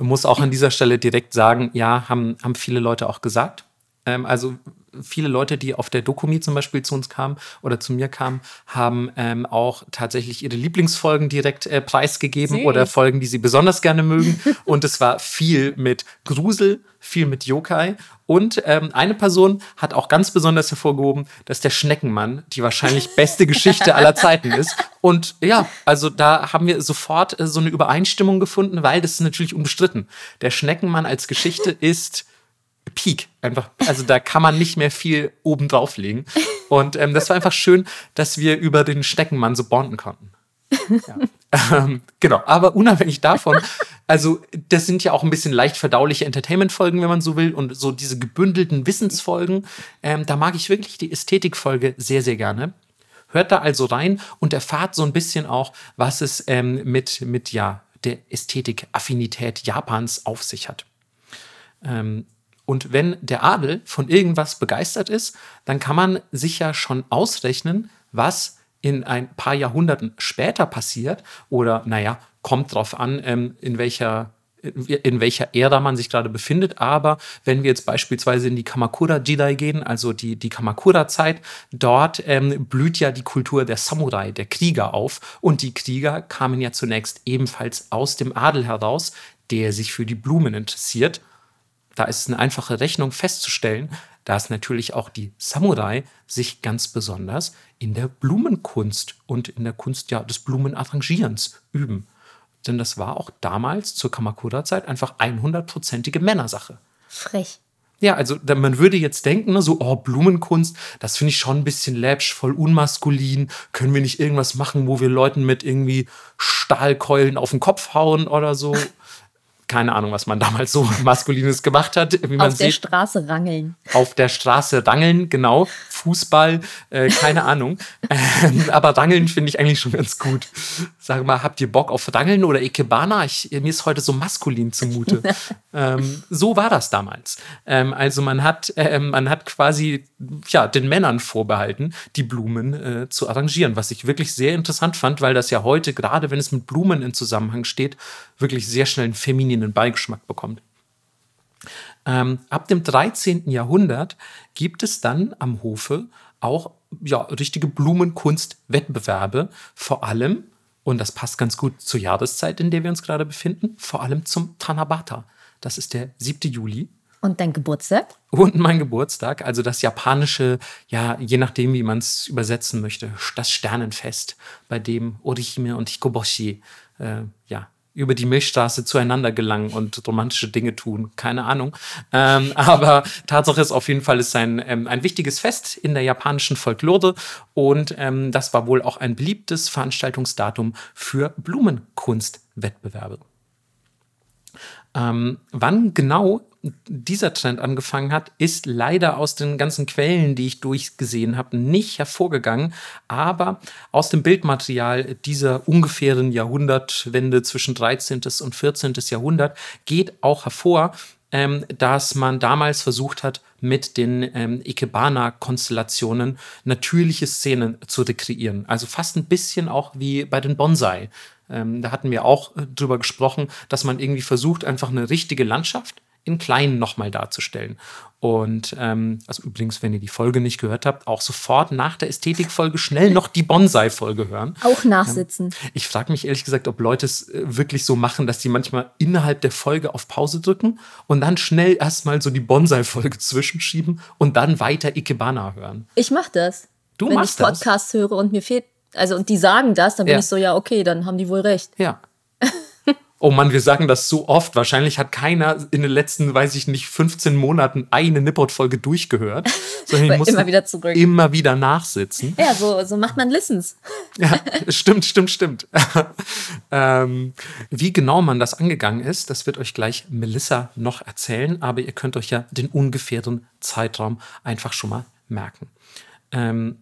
Ich muss auch an dieser Stelle direkt sagen, ja, haben, haben viele Leute auch gesagt. Ähm, also viele Leute, die auf der Dokumi zum Beispiel zu uns kamen oder zu mir kamen, haben ähm, auch tatsächlich ihre Lieblingsfolgen direkt äh, preisgegeben oder Folgen, die sie besonders gerne mögen. Und es war viel mit Grusel, viel mit Yokai. Und ähm, eine Person hat auch ganz besonders hervorgehoben, dass der Schneckenmann die wahrscheinlich beste Geschichte aller Zeiten ist. Und ja, also da haben wir sofort äh, so eine Übereinstimmung gefunden, weil das ist natürlich unbestritten. Der Schneckenmann als Geschichte ist Peak. Einfach, also da kann man nicht mehr viel oben drauflegen. Und ähm, das war einfach schön, dass wir über den Schneckenmann so bonden konnten. Ja. ähm, genau, aber unabhängig davon, also das sind ja auch ein bisschen leicht verdauliche Entertainment-Folgen, wenn man so will, und so diese gebündelten Wissensfolgen, ähm, da mag ich wirklich die Ästhetikfolge sehr, sehr gerne. Hört da also rein und erfahrt so ein bisschen auch, was es ähm, mit, mit ja, der Ästhetik-Affinität Japans auf sich hat. Ähm, und wenn der Adel von irgendwas begeistert ist, dann kann man sich ja schon ausrechnen, was in ein paar Jahrhunderten später passiert. Oder, naja, kommt drauf an, ähm, in welcher in welcher Ära man sich gerade befindet. Aber wenn wir jetzt beispielsweise in die Kamakura-Jidai gehen, also die, die Kamakura-Zeit, dort ähm, blüht ja die Kultur der Samurai, der Krieger auf. Und die Krieger kamen ja zunächst ebenfalls aus dem Adel heraus, der sich für die Blumen interessiert. Da ist es eine einfache Rechnung festzustellen, dass natürlich auch die Samurai sich ganz besonders in der Blumenkunst und in der Kunst ja, des Blumenarrangierens üben. Denn das war auch damals zur Kamakura-Zeit einfach 100%ige Männersache. Frech. Ja, also man würde jetzt denken, ne, so, oh, Blumenkunst, das finde ich schon ein bisschen läppisch, voll unmaskulin. Können wir nicht irgendwas machen, wo wir Leuten mit irgendwie Stahlkeulen auf den Kopf hauen oder so? Keine Ahnung, was man damals so Maskulines gemacht hat. Wie man Auf der sieht, Straße rangeln. auf der Straße rangeln, genau. Fußball, äh, keine Ahnung. Ähm, aber rangeln finde ich eigentlich schon ganz gut. Sag mal, habt ihr Bock auf Rangeln oder Ikebana? Ich, mir ist heute so maskulin zumute. ähm, so war das damals. Ähm, also man hat, ähm, man hat quasi ja, den Männern vorbehalten, die Blumen äh, zu arrangieren, was ich wirklich sehr interessant fand, weil das ja heute, gerade wenn es mit Blumen in Zusammenhang steht, wirklich sehr schnell einen femininen Beigeschmack bekommt. Ähm, ab dem 13. Jahrhundert gibt es dann am Hofe auch ja, richtige Blumenkunstwettbewerbe, vor allem, und das passt ganz gut zur Jahreszeit, in der wir uns gerade befinden, vor allem zum Tanabata. Das ist der 7. Juli Und dein Geburtstag? und mein Geburtstag, also das japanische, ja, je nachdem, wie man es übersetzen möchte, das Sternenfest, bei dem Orihime und Hikoboshi, äh, ja, über die Milchstraße zueinander gelangen und romantische Dinge tun. Keine Ahnung. Ähm, aber Tatsache ist auf jeden Fall, es ist ein, ähm, ein wichtiges Fest in der japanischen Folklore und ähm, das war wohl auch ein beliebtes Veranstaltungsdatum für Blumenkunstwettbewerbe. Ähm, wann genau dieser Trend angefangen hat, ist leider aus den ganzen Quellen, die ich durchgesehen habe, nicht hervorgegangen. Aber aus dem Bildmaterial dieser ungefähren Jahrhundertwende zwischen 13. und 14. Jahrhundert geht auch hervor, ähm, dass man damals versucht hat, mit den ähm, Ikebana-Konstellationen natürliche Szenen zu rekreieren. Also fast ein bisschen auch wie bei den Bonsai. Ähm, da hatten wir auch äh, drüber gesprochen, dass man irgendwie versucht, einfach eine richtige Landschaft in klein nochmal darzustellen. Und ähm, also übrigens, wenn ihr die Folge nicht gehört habt, auch sofort nach der Ästhetikfolge schnell noch die Bonsai-Folge hören. Auch nachsitzen. Ich frage mich ehrlich gesagt, ob Leute es äh, wirklich so machen, dass die manchmal innerhalb der Folge auf Pause drücken und dann schnell erstmal so die Bonsai-Folge zwischenschieben und dann weiter Ikebana hören. Ich mach das. Du Wenn machst ich das? Podcasts höre und mir fehlt, also und die sagen das, dann bin Ja. ich so, ja, okay, dann haben die wohl recht. Ja. Oh Mann, wir sagen das so oft. Wahrscheinlich hat keiner in den letzten, weiß ich nicht, 15 Monaten eine Nippot-Folge durchgehört. Sondern Weil mussten immer wieder zurück. Immer wieder nachsitzen. Ja, so, so macht man Listens. Ja, stimmt, stimmt, stimmt. ähm, wie genau man das angegangen ist, das wird euch gleich Melissa noch erzählen, aber ihr könnt euch ja den ungefähren Zeitraum einfach schon mal merken. Ähm,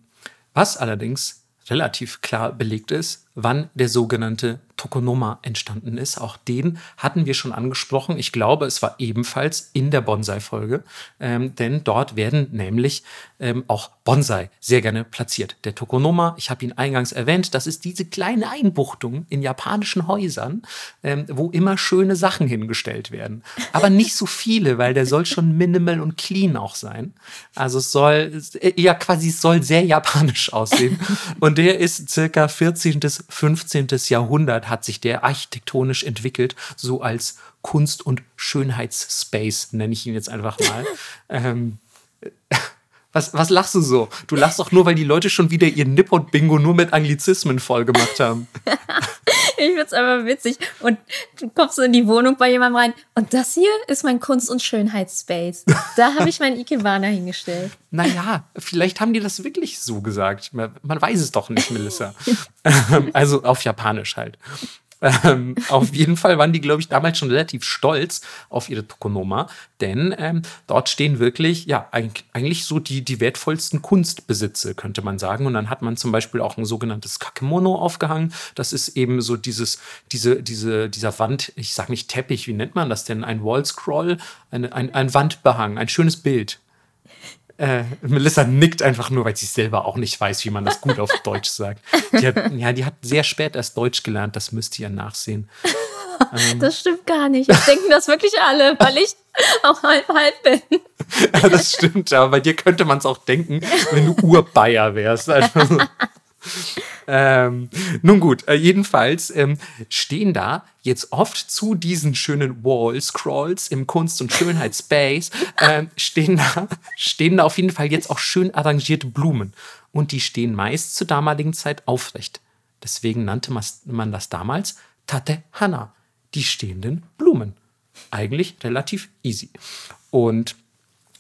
was allerdings relativ klar belegt ist, wann der sogenannte Tokonoma entstanden ist. Auch den hatten wir schon angesprochen. Ich glaube, es war ebenfalls in der Bonsai-Folge, ähm, denn dort werden nämlich ähm, auch Bonsai sehr gerne platziert. Der Tokonoma, ich habe ihn eingangs erwähnt, das ist diese kleine Einbuchtung in japanischen Häusern, ähm, wo immer schöne Sachen hingestellt werden. Aber nicht so viele, weil der soll schon minimal und clean auch sein. Also es soll, ja quasi, es soll sehr japanisch aussehen. Und der ist circa 14. bis 15. Jahrhundert hat sich der architektonisch entwickelt, so als Kunst- und Schönheitsspace, nenne ich ihn jetzt einfach mal. ähm, was, was lachst du so? Du lachst doch nur, weil die Leute schon wieder ihr Nippon-Bingo nur mit Anglizismen voll gemacht haben. ich find's einfach witzig. Und du kommst so in die Wohnung bei jemandem rein. Und das hier ist mein Kunst- und Schönheitsspace. Da habe ich meinen Ikebana hingestellt. Naja, vielleicht haben die das wirklich so gesagt. Man weiß es doch nicht, Melissa. Also auf Japanisch halt. Ähm, auf jeden Fall waren die, glaube ich, damals schon relativ stolz auf ihre Tokonoma, denn ähm, dort stehen wirklich, ja, eigentlich so die, die wertvollsten Kunstbesitze, könnte man sagen. Und dann hat man zum Beispiel auch ein sogenanntes Kakemono aufgehangen. Das ist eben so dieses, diese, diese, dieser Wand, ich sage nicht Teppich, wie nennt man das denn? Ein Wallscroll, eine, ein, ein Wandbehang, ein schönes Bild. Äh, Melissa nickt einfach nur, weil sie selber auch nicht weiß, wie man das gut auf Deutsch sagt. Die hat, ja, die hat sehr spät erst Deutsch gelernt, das müsst ihr nachsehen. Ähm, das stimmt gar nicht. Das denken das wirklich alle, weil ich auch halb halb bin. ja, das stimmt, aber bei dir könnte man es auch denken, wenn du Urbayer wärst. Also, ähm, nun gut, äh, jedenfalls ähm, stehen da jetzt oft zu diesen schönen Wall-Scrolls im Kunst- und Schönheitsspace, äh, stehen, da, stehen da auf jeden Fall jetzt auch schön arrangierte Blumen. Und die stehen meist zur damaligen Zeit aufrecht. Deswegen nannte man das damals Tate Hana, die stehenden Blumen. Eigentlich relativ easy. Und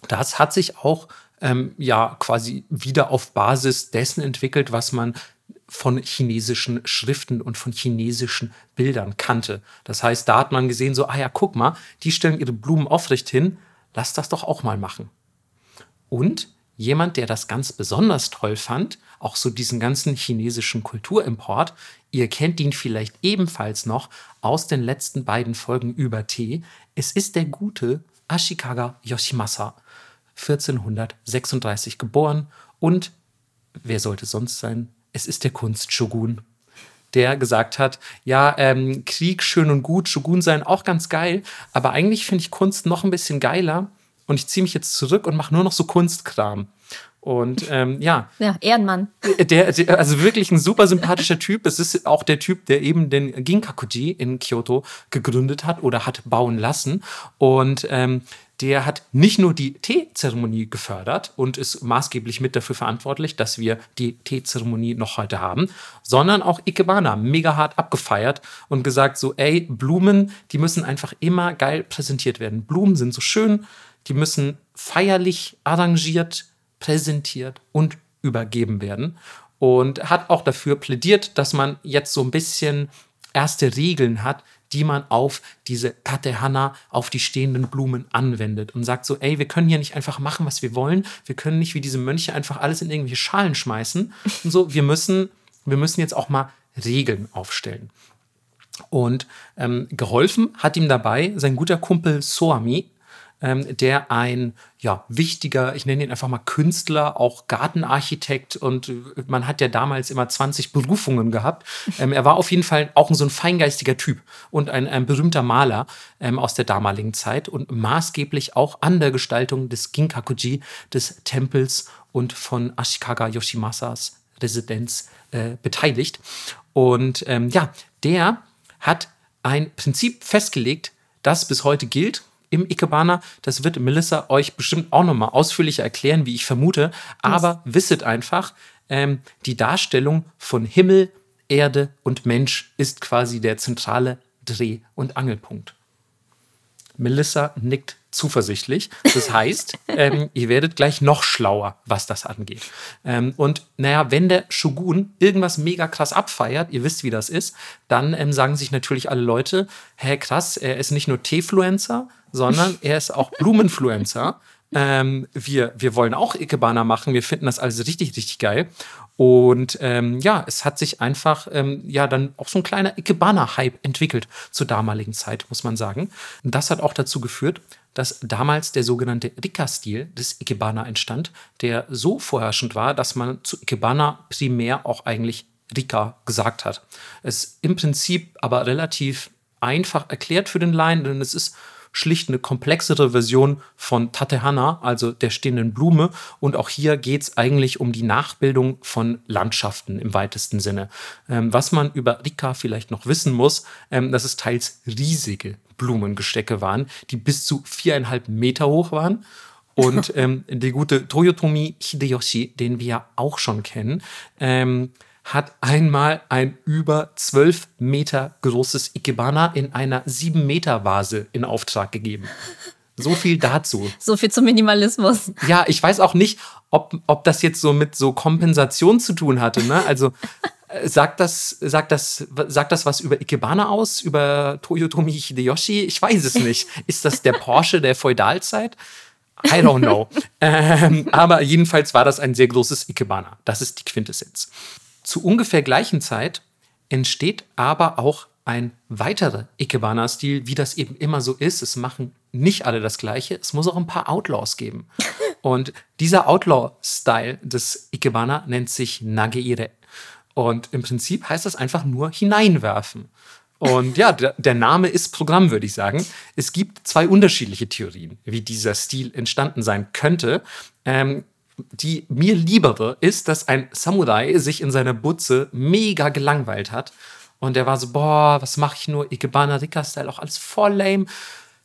das hat sich auch ähm, ja quasi wieder auf Basis dessen entwickelt, was man von chinesischen Schriften und von chinesischen Bildern kannte. Das heißt, da hat man gesehen, so, ah ja, guck mal, die stellen ihre Blumen aufrecht hin, lass das doch auch mal machen. Und jemand, der das ganz besonders toll fand, auch so diesen ganzen chinesischen Kulturimport, ihr kennt ihn vielleicht ebenfalls noch aus den letzten beiden Folgen über Tee, es ist der gute Ashikaga Yoshimasa, 1436 geboren und wer sollte sonst sein? es ist der Kunst-Shogun, der gesagt hat, ja, ähm, Krieg schön und gut, Shogun sein auch ganz geil, aber eigentlich finde ich Kunst noch ein bisschen geiler und ich ziehe mich jetzt zurück und mache nur noch so Kunstkram. Und ähm, ja. Ja, Ehrenmann. Der, der, also wirklich ein super sympathischer Typ. Es ist auch der Typ, der eben den Ginkakuji in Kyoto gegründet hat oder hat bauen lassen. Und ähm, der hat nicht nur die Teezeremonie gefördert und ist maßgeblich mit dafür verantwortlich, dass wir die Teezeremonie noch heute haben, sondern auch Ikebana mega hart abgefeiert und gesagt so, ey, Blumen, die müssen einfach immer geil präsentiert werden. Blumen sind so schön, die müssen feierlich arrangiert, präsentiert und übergeben werden. Und hat auch dafür plädiert, dass man jetzt so ein bisschen erste Regeln hat, die man auf diese Tatehana, auf die stehenden Blumen anwendet und sagt so, ey, wir können hier nicht einfach machen, was wir wollen. Wir können nicht wie diese Mönche einfach alles in irgendwelche Schalen schmeißen und so. Wir müssen, wir müssen jetzt auch mal Regeln aufstellen. Und ähm, geholfen hat ihm dabei sein guter Kumpel Soami, ähm, der ein ja, wichtiger, ich nenne ihn einfach mal Künstler, auch Gartenarchitekt und äh, man hat ja damals immer 20 Berufungen gehabt. Ähm, er war auf jeden Fall auch so ein feingeistiger Typ und ein, ein berühmter Maler ähm, aus der damaligen Zeit und maßgeblich auch an der Gestaltung des Ginkakuji, des Tempels und von Ashikaga Yoshimasas Residenz äh, beteiligt. Und ähm, ja, der hat ein Prinzip festgelegt, das bis heute gilt im Ikebana. Das wird Melissa euch bestimmt auch nochmal ausführlicher erklären, wie ich vermute. Aber yes. wisset einfach, ähm, die Darstellung von Himmel, Erde und Mensch ist quasi der zentrale Dreh- und Angelpunkt. Melissa nickt zuversichtlich. Das heißt, ähm, ihr werdet gleich noch schlauer, was das angeht. Ähm, und naja, wenn der Shogun irgendwas mega krass abfeiert, ihr wisst, wie das ist, dann ähm, sagen sich natürlich alle Leute, hä, krass, er ist nicht nur Teefluencer, sondern er ist auch Blumenfluencer. ähm, wir, wir wollen auch Ikebana machen. Wir finden das alles richtig, richtig geil. Und ähm, ja, es hat sich einfach ähm, ja dann auch so ein kleiner Ikebana-Hype entwickelt zur damaligen Zeit, muss man sagen. Und das hat auch dazu geführt, dass damals der sogenannte Rika-Stil des Ikebana entstand, der so vorherrschend war, dass man zu Ikebana primär auch eigentlich Rika gesagt hat. Es ist im Prinzip aber relativ einfach erklärt für den Laien, denn es ist schlicht eine komplexere Version von Tatehana, also der stehenden Blume. Und auch hier geht es eigentlich um die Nachbildung von Landschaften im weitesten Sinne. Ähm, was man über Rika vielleicht noch wissen muss, ähm, dass es teils riesige Blumengestecke waren, die bis zu viereinhalb Meter hoch waren. Und ähm, der gute Toyotomi Hideyoshi, den wir ja auch schon kennen, ähm, hat einmal ein über 12 Meter großes Ikebana in einer 7 Meter Vase in Auftrag gegeben. So viel dazu. So viel zum Minimalismus. Ja, ich weiß auch nicht, ob, ob das jetzt so mit so Kompensation zu tun hatte. Ne? Also äh, sagt das, sagt, das, sagt das was über Ikebana aus, über Toyotomi Hideyoshi? Ich weiß es nicht. Ist das der Porsche der Feudalzeit? I don't know. ähm, aber jedenfalls war das ein sehr großes Ikebana. Das ist die Quintessenz. Zu ungefähr gleichen Zeit entsteht aber auch ein weiterer Ikebana-Stil, wie das eben immer so ist. Es machen nicht alle das Gleiche. Es muss auch ein paar Outlaws geben. Und dieser Outlaw-Style des Ikebana nennt sich Nageire. Und im Prinzip heißt das einfach nur hineinwerfen. Und ja, der, Name ist Programm, würde ich sagen. Es gibt zwei unterschiedliche Theorien, wie dieser Stil entstanden sein könnte. Ähm, die mir liebere ist, dass ein Samurai sich in seiner Butze mega gelangweilt hat. Und der war so, boah, was mache ich nur? Ikebana Rika-Style, auch alles voll lame.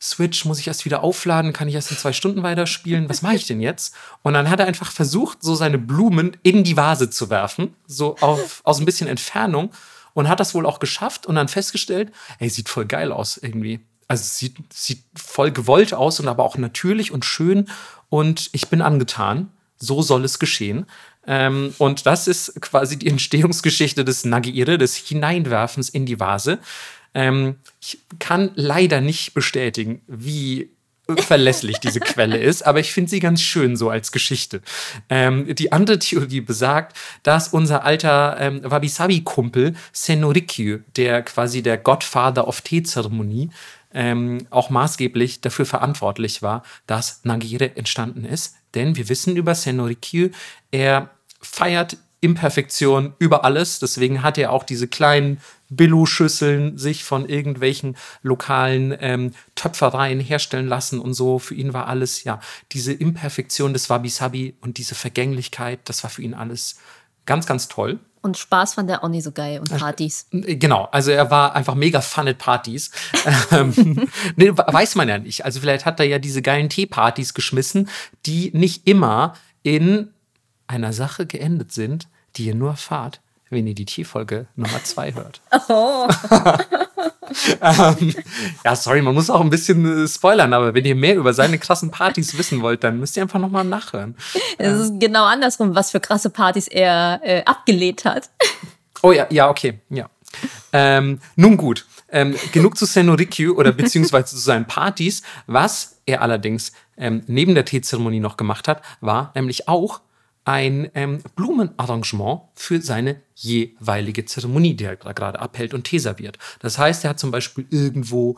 Switch muss ich erst wieder aufladen, kann ich erst in zwei Stunden weiterspielen. Was mache ich denn jetzt? Und dann hat er einfach versucht, so seine Blumen in die Vase zu werfen, so auf, aus ein bisschen Entfernung. Und hat das wohl auch geschafft und dann festgestellt, ey, sieht voll geil aus irgendwie. Also sieht, sieht voll gewollt aus und aber auch natürlich und schön. Und ich bin angetan so soll es geschehen. Ähm, und das ist quasi die Entstehungsgeschichte des Nagiire, des Hineinwerfens in die Vase. Ähm, ich kann leider nicht bestätigen, wie verlässlich diese Quelle ist, aber ich finde sie ganz schön so als Geschichte. Ähm, die andere Theorie besagt, dass unser alter ähm, Wabi-Sabi-Kumpel Senorikyu, der quasi der Godfather of Teezeremonie, ähm, auch maßgeblich dafür verantwortlich war, dass Nagire entstanden ist. Denn wir wissen über Senorikyu, er feiert Imperfektion über alles. Deswegen hat er auch diese kleinen Billo-Schüsseln sich von irgendwelchen lokalen ähm, Töpfereien herstellen lassen und so. Für ihn war alles, ja, diese Imperfektion des Wabi-Sabi und diese Vergänglichkeit, das war für ihn alles ganz, ganz toll. Und Spaß fand er auch nicht so geil und Partys. Äh, genau, also er war einfach mega fun at Partys. ähm, nee, weiß man ja nicht. Also vielleicht hat er ja diese geilen Teepartys geschmissen, die nicht immer in einer Sache geendet sind, die ihr nur erfahrt, wenn ihr die Tierfolge Nummer zwei hört. Oh. ähm, ja, sorry, man muss auch ein bisschen äh, spoilern, aber wenn ihr mehr über seine krassen Partys wissen wollt, dann müsst ihr einfach nochmal nachhören. Es ist genau andersrum, was für krasse Partys er äh, abgelehnt hat. Oh ja, ja, okay, ja. Ähm, nun gut, ähm, genug zu Senorikyu oder beziehungsweise zu seinen Partys. Was er allerdings ähm, neben der Teezeremonie noch gemacht hat, war nämlich auch ein ähm, Blumenarrangement für seine jeweilige Zeremonie, die er gerade abhält und Tee serviert. Das heißt, er hat zum Beispiel irgendwo,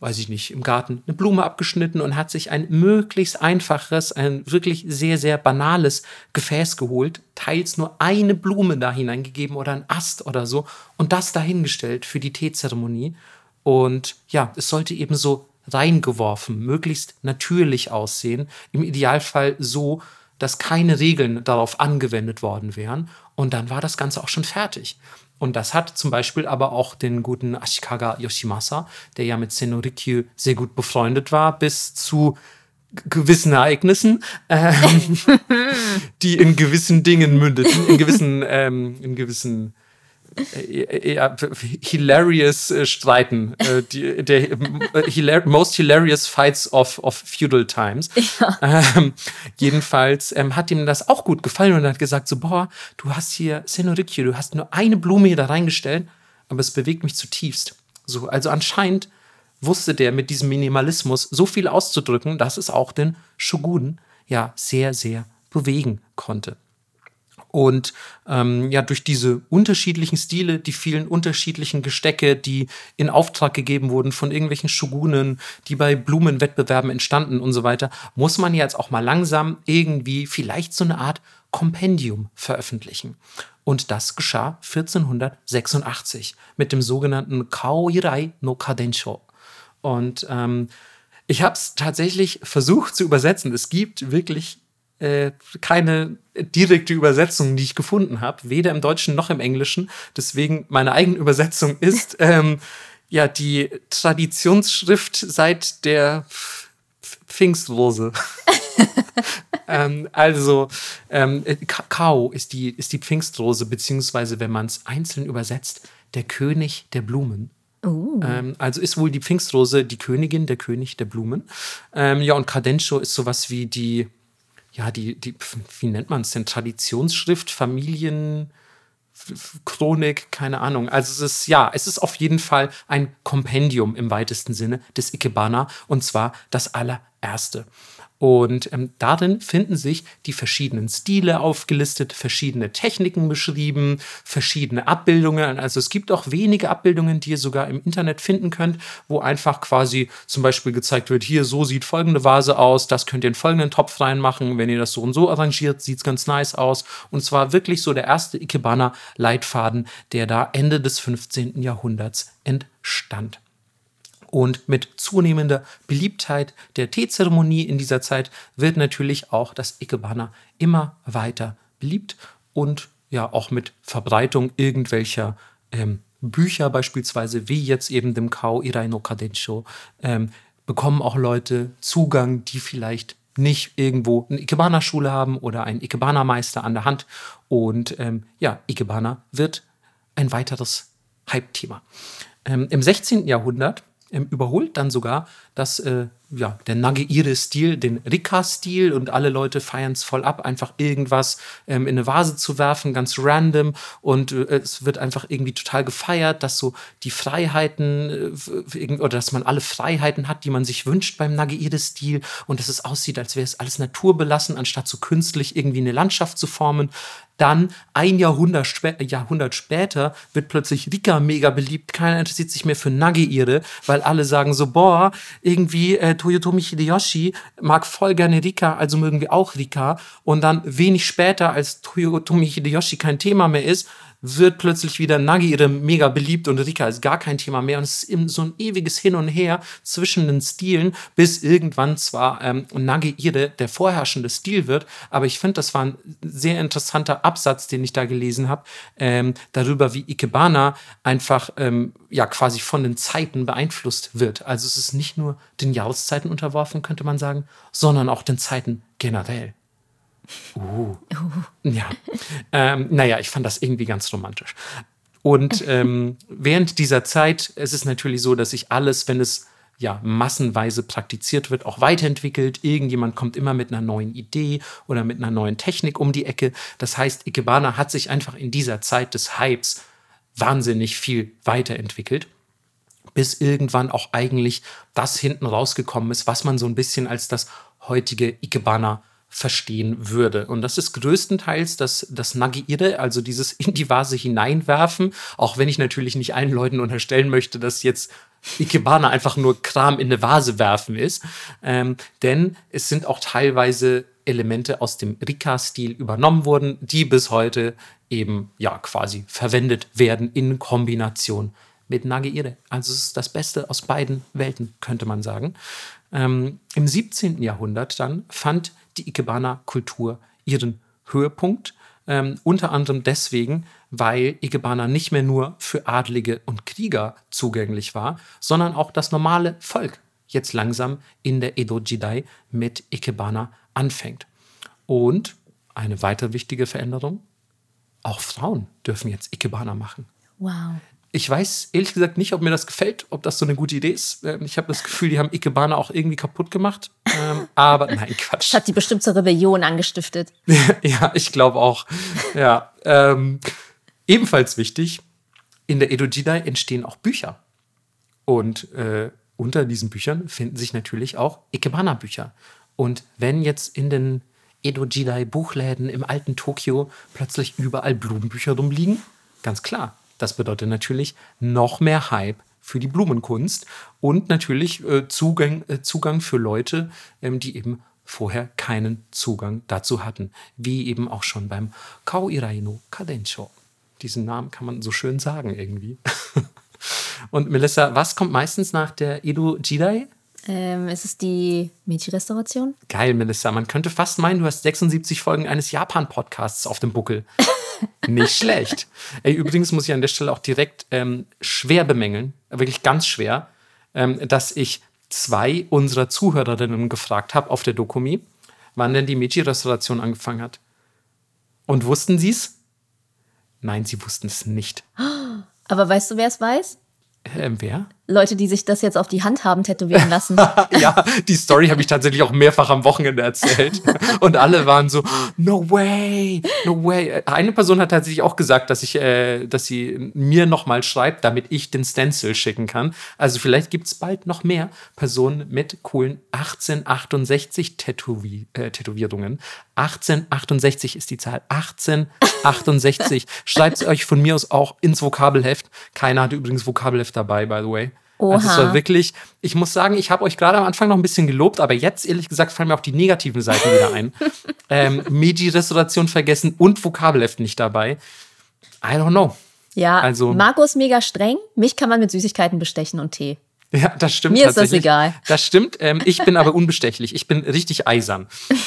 weiß ich nicht, im Garten eine Blume abgeschnitten und hat sich ein möglichst einfaches, ein wirklich sehr, sehr banales Gefäß geholt, teils nur eine Blume da hineingegeben oder ein Ast oder so und das dahingestellt für die Teezeremonie. Und ja, es sollte eben so reingeworfen, möglichst natürlich aussehen. Im Idealfall so, dass keine Regeln darauf angewendet worden wären. Und dann war das Ganze auch schon fertig. Und das hat zum Beispiel aber auch den guten Ashikaga Yoshimasa, der ja mit Senorikyu sehr gut befreundet war, bis zu gewissen Ereignissen, ähm, die in gewissen Dingen mündeten, in gewissen, ähm, in gewissen hilarious äh, Streiten. Äh, die, der hilar most hilarious fights of, of feudal times. Ja. Ähm, jedenfalls ähm, hat ihm das auch gut gefallen und hat gesagt: so, boah, du hast hier Senorikyu, du hast nur eine Blume hier da reingestellt, aber es bewegt mich zutiefst. So, also anscheinend wusste der mit diesem Minimalismus so viel auszudrücken, dass es auch den Shogun ja sehr, sehr bewegen konnte. Und ähm, ja, durch diese unterschiedlichen Stile, die vielen unterschiedlichen Gestecke, die in Auftrag gegeben wurden von irgendwelchen Shogunen, die bei Blumenwettbewerben entstanden und so weiter, muss man jetzt auch mal langsam irgendwie vielleicht so eine Art Kompendium veröffentlichen. Und das geschah 1486 mit dem sogenannten Kaoirai no Kadensho. Und ähm, ich habe es tatsächlich versucht zu übersetzen. Es gibt wirklich äh, keine direkte Übersetzung, die ich gefunden habe, weder im Deutschen noch im Englischen. Deswegen meine eigene Übersetzung ist ähm, ja die Traditionsschrift seit der Pfingstrose. ähm, also ähm, Kakao ist die, ist die Pfingstrose, beziehungsweise wenn man es einzeln übersetzt, der König der Blumen. Uh. Ähm, also ist wohl die Pfingstrose die Königin, der König der Blumen. Ähm, ja, und Cadentio ist sowas wie die ja, die, die, wie nennt man es denn? Traditionsschrift, Familien, Chronik, keine Ahnung. Also es ist, ja, es ist auf jeden Fall ein Kompendium im weitesten Sinne des Ikebana und zwar das allererste. Und ähm, darin finden sich die verschiedenen Stile aufgelistet, verschiedene Techniken beschrieben, verschiedene Abbildungen. Also es gibt auch wenige Abbildungen, die ihr sogar im Internet finden könnt, wo einfach quasi zum Beispiel gezeigt wird, hier so sieht folgende Vase aus, das könnt ihr in folgenden Topf reinmachen. Wenn ihr das so und so arrangiert, sieht es ganz nice aus. Und zwar wirklich so der erste Ikebana-Leitfaden, der da Ende des 15. Jahrhunderts entstand. Und mit zunehmender Beliebtheit der Teezeremonie in dieser Zeit wird natürlich auch das Ikebana immer weiter beliebt und ja auch mit Verbreitung irgendwelcher ähm, Bücher beispielsweise, wie jetzt eben dem Kao Irai no Kadensho, ähm, bekommen auch Leute Zugang, die vielleicht nicht irgendwo eine Ikebana-Schule haben oder einen Ikebana-Meister an der Hand. Und ähm, ja, Ikebana wird ein weiteres Hype-Thema. Ähm, Im 16. Jahrhundert ähm, überholt dann sogar das, äh, ja, der Nageire-Stil, den Rika-Stil und alle Leute feiern es voll ab, einfach irgendwas ähm, in eine Vase zu werfen, ganz random und äh, es wird einfach irgendwie total gefeiert, dass so die Freiheiten äh, oder dass man alle Freiheiten hat, die man sich wünscht beim Nageire-Stil und dass es aussieht, als wäre es alles naturbelassen, anstatt so künstlich irgendwie eine Landschaft zu formen. Dann ein Jahrhundert, spä Jahrhundert später wird plötzlich Rika mega beliebt. Keiner interessiert sich mehr für Nageire, weil alle sagen so, boah, irgendwie äh, Toyotomi Hideyoshi mag voll gerne Rika, also mögen wir auch Rika. Und dann wenig später, als Toyotomi Hideyoshi kein Thema mehr ist, wird plötzlich wieder Nagire mega beliebt und Rika ist gar kein Thema mehr. Und es ist so ein ewiges Hin und Her zwischen den Stilen, bis irgendwann zwar ähm, Nagire der vorherrschende Stil wird, aber ich finde, das war ein sehr interessanter Absatz, den ich da gelesen habe, ähm, darüber, wie Ikebana einfach ähm, ja quasi von den Zeiten beeinflusst wird. Also es ist nicht nur den Jahreszeiten unterworfen, könnte man sagen, sondern auch den Zeiten generell. Uh. uh. Ja. Ähm, naja, ich fand das irgendwie ganz romantisch. Und ähm, während dieser Zeit, es ist natürlich so, dass sich alles, wenn es ja massenweise praktiziert wird, auch weiterentwickelt. Irgendjemand kommt immer mit einer neuen Idee oder mit einer neuen Technik um die Ecke. Das heißt, Ikebana hat sich einfach in dieser Zeit des Hypes wahnsinnig viel weiterentwickelt, bis irgendwann auch eigentlich das hinten rausgekommen ist, was man so ein bisschen als das heutige Ikebana verstehen würde. Und das ist größtenteils das, das Nagiire, also dieses in die Vase hineinwerfen, auch wenn ich natürlich nicht allen Leuten unterstellen möchte, dass jetzt Ikebana einfach nur Kram in eine Vase werfen ist. Ähm, denn es sind auch teilweise Elemente aus dem Rika-Stil übernommen worden, die bis heute eben ja quasi verwendet werden in Kombination mit Nagiire. Also es ist das Beste aus beiden Welten, könnte man sagen. Ähm, Im 17. Jahrhundert dann fand die Ikebana-Kultur ihren Höhepunkt. Ähm, unter anderem deswegen, weil Ikebana nicht mehr nur für Adlige und Krieger zugänglich war, sondern auch das normale Volk jetzt langsam in der Edo-Jidai mit Ikebana anfängt. Und eine weitere wichtige Veränderung, auch Frauen dürfen jetzt Ikebana machen. Wow. Ich weiß ehrlich gesagt nicht, ob mir das gefällt, ob das so eine gute Idee ist. Ähm, ich habe das Gefühl, die haben Ikebana auch irgendwie kaputt gemacht. Ähm, aber nein, Quatsch. Das hat die bestimmt zur Rebellion angestiftet. ja, ich glaube auch. Ja. Ähm, ebenfalls wichtig, in der Edo Jidai entstehen auch Bücher. Und äh, unter diesen Büchern finden sich natürlich auch Ikebana-Bücher. Und wenn jetzt in den Edo Jidai Buchläden im alten Tokio plötzlich überall Blumenbücher rumliegen, ganz klar, das bedeutet natürlich noch mehr Hype für die Blumenkunst und natürlich äh, Zugang, äh, Zugang für Leute, ähm, die eben vorher keinen Zugang dazu hatten, wie eben auch schon beim Kao Irai no Kadensho. Diesen Namen kann man so schön sagen irgendwie. und Melissa, was kommt meistens nach der Edo Jidai? Ähm, ist es die Meiji-Restauration? Geil, Melissa. Man könnte fast meinen, du hast 76 Folgen eines Japan-Podcasts auf dem Buckel. Nicht schlecht. Ey, übrigens muss ich an der Stelle auch direkt ähm, schwer bemängeln, wirklich ganz schwer, ähm, dass ich zwei unserer Zuhörerinnen gefragt habe auf der Dokumi, wann denn die Meiji-Restauration angefangen hat. Und wussten sie es? Nein, sie wussten es nicht. Aber weißt du, wer es weiß? Ähm, wer? Leute, die sich das jetzt auf die Hand haben tätowieren lassen. ja, die Story habe ich tatsächlich auch mehrfach am Wochenende erzählt. Und alle waren so, no way, no way. Eine Person hat tatsächlich auch gesagt, dass, ich, äh, dass sie mir nochmal schreibt, damit ich den Stencil schicken kann. Also vielleicht gibt es bald noch mehr Personen mit coolen 1868 Tätowi äh, Tätowierungen. 1868 ist die Zahl. 1868. Schreibt es euch von mir aus auch ins Vokabelheft. Keiner hatte übrigens Vokabelheft dabei, by the way. Oha. Also es war wirklich, ich muss sagen, ich habe euch gerade am Anfang noch ein bisschen gelobt, aber jetzt ehrlich gesagt fallen mir auch die negativen Seiten wieder ein. ähm, Meiji-Restauration vergessen und Vokabelheft nicht dabei. I don't know. Ja, Also- Marco ist mega streng. Mich kann man mit Süßigkeiten bestechen und Tee. Ja, das stimmt Mir ist das egal. Das stimmt. Ähm, ich bin aber unbestechlich. Ich bin richtig eisern.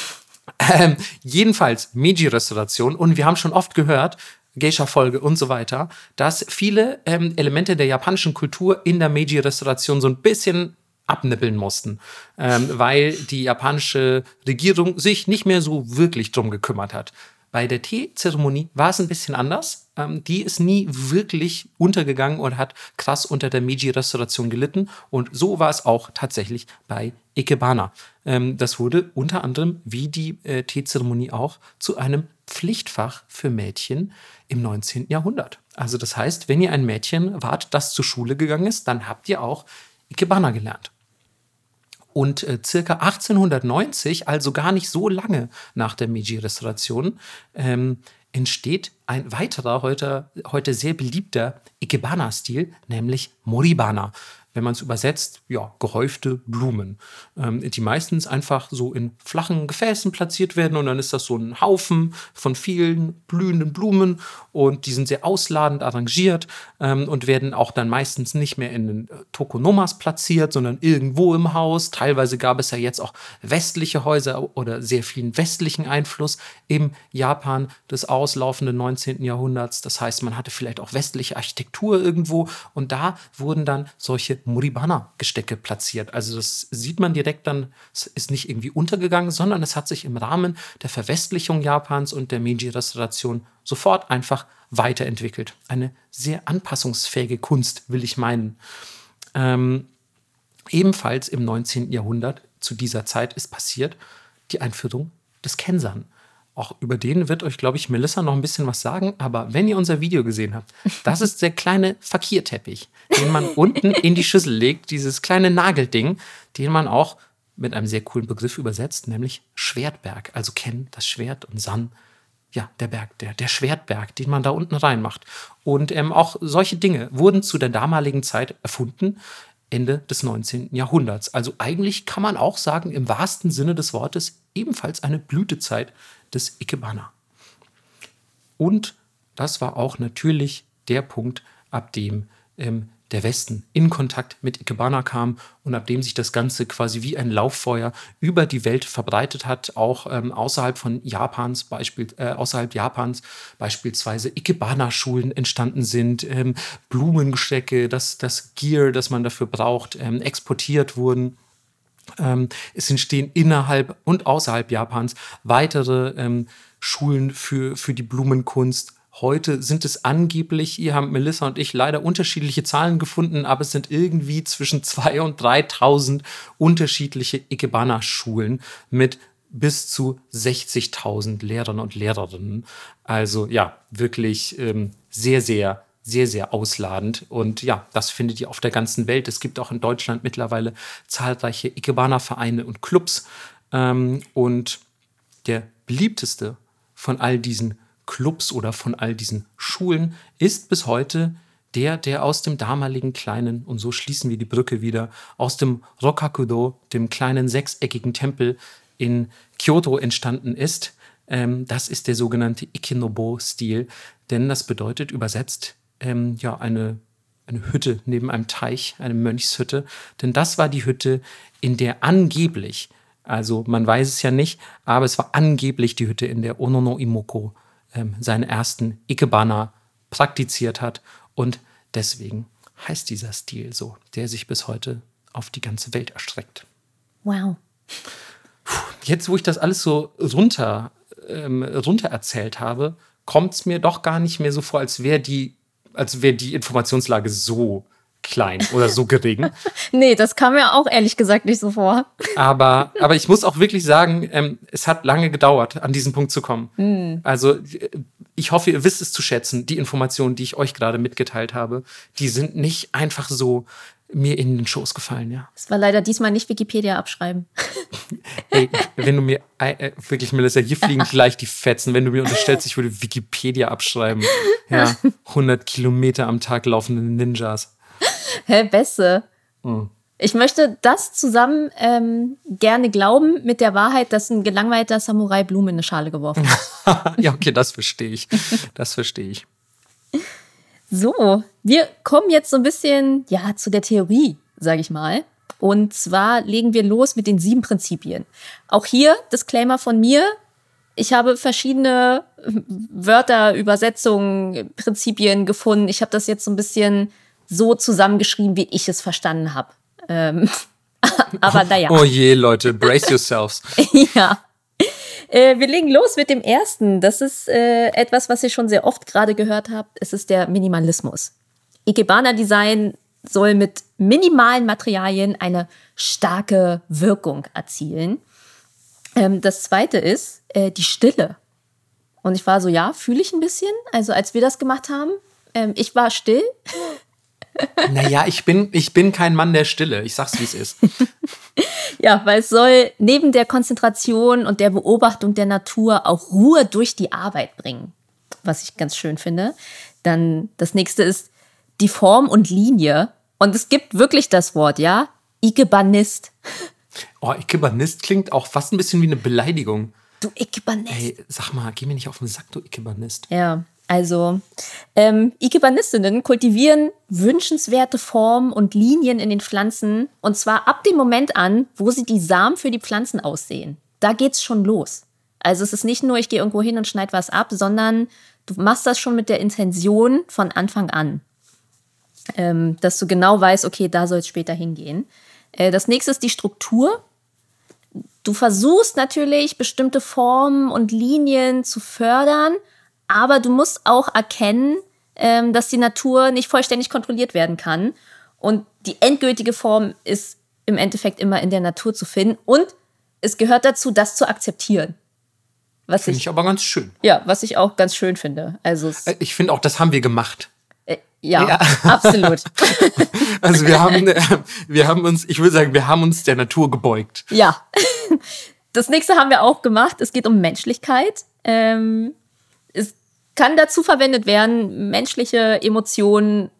Ähm, jedenfalls Meiji-Restauration. Und wir haben schon oft gehört, Geisha-Folge und so weiter, dass viele ähm, Elemente der japanischen Kultur in der Meiji-Restauration so ein bisschen abnippeln mussten, ähm, weil die japanische Regierung sich nicht mehr so wirklich drum gekümmert hat. Bei der Teezeremonie war es ein bisschen anders. Ähm, die ist nie wirklich untergegangen und hat krass unter der Meiji-Restauration gelitten. Und so war es auch tatsächlich bei Ikebana. Ähm, das wurde unter anderem, wie die äh, Teezeremonie auch, zu einem Pflichtfach für Mädchen im 19. Jahrhundert. Also das heißt, wenn ihr ein Mädchen wart, das zur Schule gegangen ist, dann habt ihr auch Ikebana gelernt. Und äh, circa 1890, also gar nicht so lange nach der Meiji-Restauration, ähm, entsteht ein weiterer, heute, heute sehr beliebter Ikebana-Stil, nämlich Moribana. Wenn man es übersetzt, ja, gehäufte Blumen, ähm, die meistens einfach so in flachen Gefäßen platziert werden und dann ist das so ein Haufen von vielen blühenden Blumen und die sind sehr ausladend arrangiert ähm, und werden auch dann meistens nicht mehr in den äh, Tokonomas platziert, sondern irgendwo im Haus. Teilweise gab es ja jetzt auch westliche Häuser oder sehr vielen westlichen Einfluss im Japan des auslaufenden 19. Jahrhunderts. Das heißt, man hatte vielleicht auch westliche Architektur irgendwo und da wurden dann solche Muribana-Gestecke platziert. Also das sieht man direkt dann, es ist nicht irgendwie untergegangen, sondern es hat sich im Rahmen der Verwestlichung Japans und der Meiji-Restauration sofort einfach weiterentwickelt. Eine sehr anpassungsfähige Kunst, will ich meinen. Ähm, ebenfalls im 19. Jahrhundert, zu dieser Zeit, ist passiert die Einführung des Kensan. Auch über den wird euch, glaube ich, Melissa noch ein bisschen was sagen. Aber wenn ihr unser Video gesehen habt, das ist der kleine Fakirteppich, den man unten in die Schüssel legt. Dieses kleine Nagelding, den man auch mit einem sehr coolen Begriff übersetzt, nämlich Schwertberg. Also Ken, das Schwert und San, ja, der Berg, der, der Schwertberg, den man da unten reinmacht. Und ähm, auch solche Dinge wurden zu der damaligen Zeit erfunden, Ende des 19. Jahrhunderts. Also eigentlich kann man auch sagen, im wahrsten Sinne des Wortes ebenfalls eine Blütezeit des Ikebana. Und das war auch natürlich der Punkt, ab dem ähm, der Westen in Kontakt mit Ikebana kam und ab dem sich das Ganze quasi wie ein Lauffeuer über die Welt verbreitet hat, auch ähm, außerhalb von Japans, Beispiel, äh, außerhalb Japans beispielsweise Ikebana-Schulen entstanden sind, ähm, Blumengestecke, das, das Gear, das man dafür braucht, ähm, exportiert wurden. Ähm, es entstehen innerhalb und außerhalb Japans weitere ähm, Schulen für, für die Blumenkunst. Heute sind es angeblich, hier haben Melissa und ich leider unterschiedliche Zahlen gefunden, aber es sind irgendwie zwischen 2.000 und 3.000 unterschiedliche Ikebana-Schulen mit bis zu 60.000 Lehrern und Lehrerinnen. Also ja, wirklich ähm, sehr, sehr, sehr, sehr ausladend. Und ja, das findet ihr auf der ganzen Welt. Es gibt auch in Deutschland mittlerweile zahlreiche Ikebana-Vereine und Clubs. Ähm, und der beliebteste von all diesen Clubs oder von all diesen Schulen ist bis heute der, der aus dem damaligen kleinen, und so schließen wir die Brücke wieder, aus dem Rokakudo, dem kleinen sechseckigen Tempel in Kyoto entstanden ist. Ähm, das ist der sogenannte Ikenobo-Stil, denn das bedeutet übersetzt ähm, ja eine, eine Hütte neben einem Teich, eine Mönchshütte. Denn das war die Hütte, in der angeblich, also man weiß es ja nicht, aber es war angeblich die Hütte, in der Onono Imoko ähm, seinen ersten Ikebana praktiziert hat. Und deswegen heißt dieser Stil so, der sich bis heute auf die ganze Welt erstreckt. Wow. Jetzt, wo ich das alles so runter, ähm, runter erzählt habe, kommt es mir doch gar nicht mehr so vor, als wäre die, als wäre die Informationslage so klein oder so gering. nee, das kam mir auch ehrlich gesagt nicht so vor. aber, aber ich muss auch wirklich sagen, ähm, es hat lange gedauert, an diesen Punkt zu kommen. Mm. Also ich hoffe, ihr wisst es zu schätzen, die Informationen, die ich euch gerade mitgeteilt habe, die sind nicht einfach so mir in den Schoß gefallen, ja. Es war leider diesmal nicht Wikipedia abschreiben. Ey, wenn du mir, äh, wirklich, Melissa, hier fliegen gleich die Fetzen, wenn du mir unterstellst, ich würde Wikipedia abschreiben. Ja, 100 Kilometer am Tag laufende Ninjas. Hä, Besse. Hm. Ich möchte das zusammen ähm, gerne glauben mit der Wahrheit, dass ein gelangweilter Samurai Blumen in eine Schale geworfen hat. ja, okay, das verstehe ich. Das verstehe ich. So, wir kommen jetzt so ein bisschen ja zu der Theorie, sage ich mal. Und zwar legen wir los mit den sieben Prinzipien. Auch hier Disclaimer von mir. Ich habe verschiedene Wörter, Übersetzungen, Prinzipien gefunden. Ich habe das jetzt so ein bisschen so zusammengeschrieben, wie ich es verstanden habe. Ähm, aber naja. Oh je, Leute, brace yourselves. ja. Äh, wir legen los mit dem ersten. Das ist äh, etwas, was ihr schon sehr oft gerade gehört habt. Es ist der Minimalismus. Ikebana-Design soll mit minimalen Materialien eine starke Wirkung erzielen. Ähm, das zweite ist äh, die Stille. Und ich war so, ja, fühle ich ein bisschen. Also als wir das gemacht haben, ähm, ich war still. Naja, ich bin, ich bin kein Mann der Stille. Ich sag's, wie es ist. ja, weil es soll neben der Konzentration und der Beobachtung der Natur auch Ruhe durch die Arbeit bringen. Was ich ganz schön finde. Dann das nächste ist die Form und Linie. Und es gibt wirklich das Wort, ja? Ikebanist. Oh, Ikebanist klingt auch fast ein bisschen wie eine Beleidigung. Du Ikebanist. Ey, sag mal, geh mir nicht auf den Sack, du Ikebanist. Ja, also, ähm, Ikebanistinnen kultivieren wünschenswerte Formen und Linien in den Pflanzen und zwar ab dem Moment an, wo sie die Samen für die Pflanzen aussehen. Da geht's schon los. Also es ist nicht nur, ich gehe irgendwo hin und schneide was ab, sondern du machst das schon mit der Intention von Anfang an. Ähm, dass du genau weißt, okay, da soll es später hingehen. Äh, das nächste ist die Struktur. Du versuchst natürlich, bestimmte Formen und Linien zu fördern, aber du musst auch erkennen, ähm, dass die Natur nicht vollständig kontrolliert werden kann. Und die endgültige Form ist im Endeffekt immer in der Natur zu finden. Und es gehört dazu, das zu akzeptieren. Was finde ich, ich, aber ganz schön. Ja, was ich auch ganz schön finde. Also äh, ich finde auch, das haben wir gemacht. Äh, ja, ja, absolut. also wir haben, äh, wir haben uns, ich würde sagen, wir haben uns der Natur gebeugt. Ja. Das nächste haben wir auch gemacht. Es geht um Menschlichkeit. Ähm, kann dazu verwendet werden, menschliche Emotionen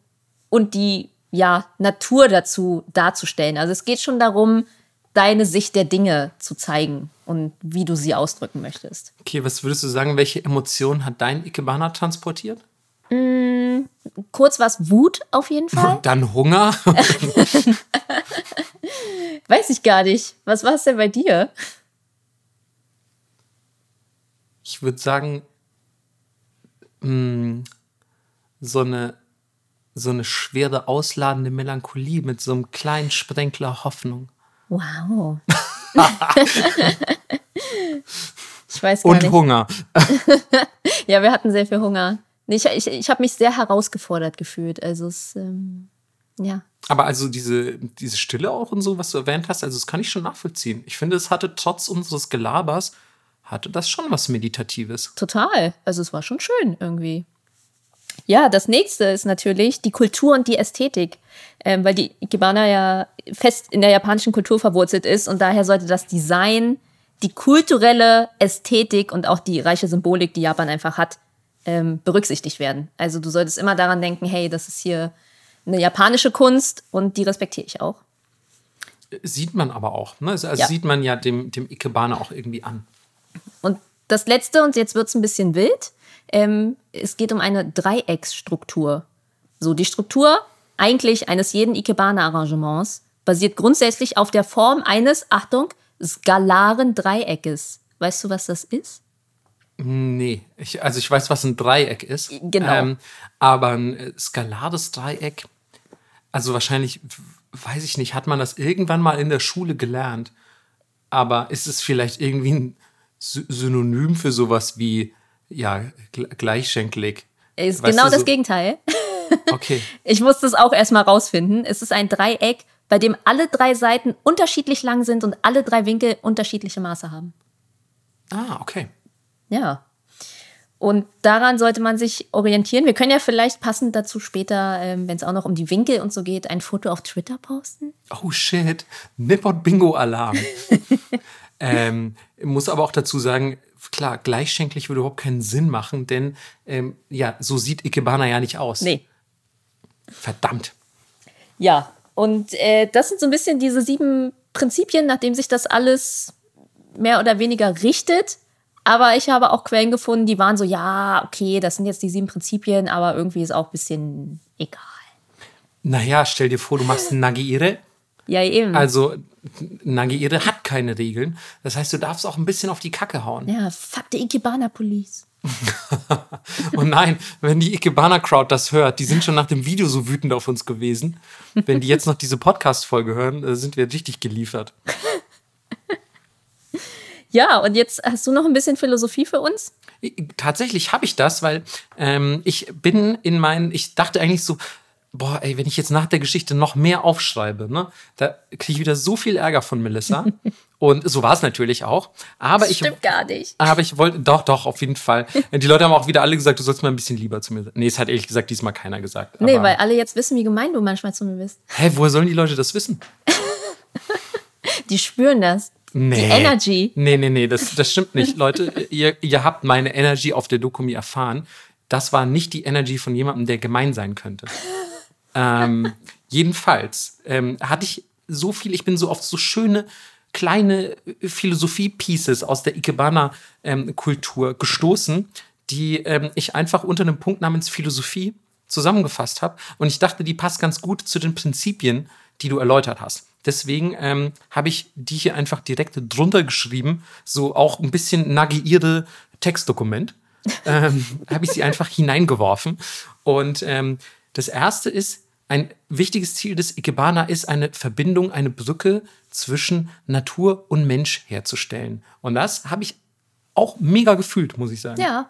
und die ja, Natur dazu darzustellen. Also es geht schon darum, deine Sicht der Dinge zu zeigen und wie du sie ausdrücken möchtest. Okay, was würdest du sagen, welche Emotionen hat dein Ikebana transportiert? Mm, kurz was Wut auf jeden Fall. Dann Hunger. Weiß ich gar nicht. Was war es denn bei dir? Ich würde sagen, mh, mm, so eine so eine schwere, ausladende Melancholie mit so einem kleinen Sprenkler Hoffnung. Wow. ich weiß gar Und nicht. Hunger. ja, wir hatten sehr viel Hunger. Ich, ich, ich habe mich sehr herausgefordert gefühlt. Also es, ähm, ja. Aber also diese, diese Stille auch und so, was du erwähnt hast, also das kann ich schon nachvollziehen. Ich finde, es hatte trotz unseres Gelabers hatte das schon was Meditatives. Total. Also es war schon schön irgendwie. Ja, das nächste ist natürlich die Kultur und die Ästhetik, ähm, weil die Ikebana ja fest in der japanischen Kultur verwurzelt ist und daher sollte das Design die kulturelle Ästhetik und auch die reiche Symbolik, die Japan einfach hat, ähm, berücksichtigt werden. Also du solltest immer daran denken, hey, das ist hier eine japanische Kunst und die respektiere ich auch. Sieht man aber auch. Ne? Also Ja. sieht man ja dem, dem Ikebana auch irgendwie an. Und das letzte, und jetzt wird es ein bisschen wild, ähm, es geht um eine Dreiecksstruktur. So, die Struktur eigentlich eines jeden Ikebana-Arrangements basiert grundsätzlich auf der Form eines, Achtung, skalaren Dreieckes. Weißt du, was das ist? Nee, ich, also ich weiß, was ein Dreieck ist. Genau. Ähm, aber ein äh, skalares Dreieck, also wahrscheinlich, weiß ich nicht, hat man das irgendwann mal in der Schule gelernt. Aber ist es vielleicht irgendwie ein Synonym für sowas wie, ja, gl- gleichschenkelig? Ist Weißt genau das so- Gegenteil. Okay. Ich musste es auch erstmal rausfinden. Es ist ein Dreieck, bei dem alle drei Seiten unterschiedlich lang sind und alle drei Winkel unterschiedliche Maße haben. Ah, okay. Ja. Und daran sollte man sich orientieren. Wir können ja vielleicht passend dazu später, ähm, wenn es auch noch um die Winkel und so geht, ein Foto auf Twitter posten. Oh shit, Nippon Bingo Alarm. ähm, muss aber auch dazu sagen, klar, gleichschenklich würde überhaupt keinen Sinn machen, denn ähm, ja, so sieht Ikebana ja nicht aus. Nee. Verdammt. Ja. Und äh, das sind so ein bisschen diese sieben Prinzipien, nachdem sich das alles mehr oder weniger richtet. Aber ich habe auch Quellen gefunden, die waren so, ja, okay, das sind jetzt die sieben Prinzipien, aber irgendwie ist auch ein bisschen egal. Naja, stell dir vor, du machst Nagiire. Ja, eben. Also, Nagiire hat keine Regeln. Das heißt, du darfst auch ein bisschen auf die Kacke hauen. ja, fuck the Ikebana Police. Und nein, wenn die Ikebana-Crowd das hört, die sind schon nach dem Video so wütend auf uns gewesen. Wenn die jetzt noch diese Podcast-Folge hören, äh, sind wir richtig geliefert. Ja, und jetzt hast du noch ein bisschen Philosophie für uns? Tatsächlich habe ich das, weil ähm, ich bin in meinen, ich dachte eigentlich so, boah, ey, wenn ich jetzt nach der Geschichte noch mehr aufschreibe, ne, da kriege ich wieder so viel Ärger von Melissa. Und so war es natürlich auch. Aber ich, Stimmt gar nicht. aber ich wollte, doch, doch, auf jeden Fall. Die Leute haben auch wieder alle gesagt, du sollst mal ein bisschen lieber zu mir sein. Nee, es hat ehrlich gesagt diesmal keiner gesagt. Nee, weil alle jetzt wissen, wie gemein du manchmal zu mir bist. Hä, woher sollen die Leute das wissen? Die spüren das. Nee. Die Energy. Nee, nee, nee, das, das stimmt nicht. Leute, ihr, ihr habt meine Energy auf der Dokumi erfahren. Das war nicht die Energy von jemandem, der gemein sein könnte. Ähm, jedenfalls ähm, hatte ich so viel, ich bin so auf so schöne kleine Philosophie-Pieces aus der Ikebana-Kultur gestoßen, die ähm, ich einfach unter einem Punkt namens Philosophie zusammengefasst habe. Und ich dachte, die passt ganz gut zu den Prinzipien, die du erläutert hast. Deswegen ähm, habe ich die hier einfach direkt drunter geschrieben, so auch ein bisschen nagiierte Textdokument. ähm, habe ich sie einfach hineingeworfen. Und ähm, das erste ist, ein wichtiges Ziel des Ikebana ist, eine Verbindung, eine Brücke zwischen Natur und Mensch herzustellen. Und das habe ich auch mega gefühlt, muss ich sagen. Ja.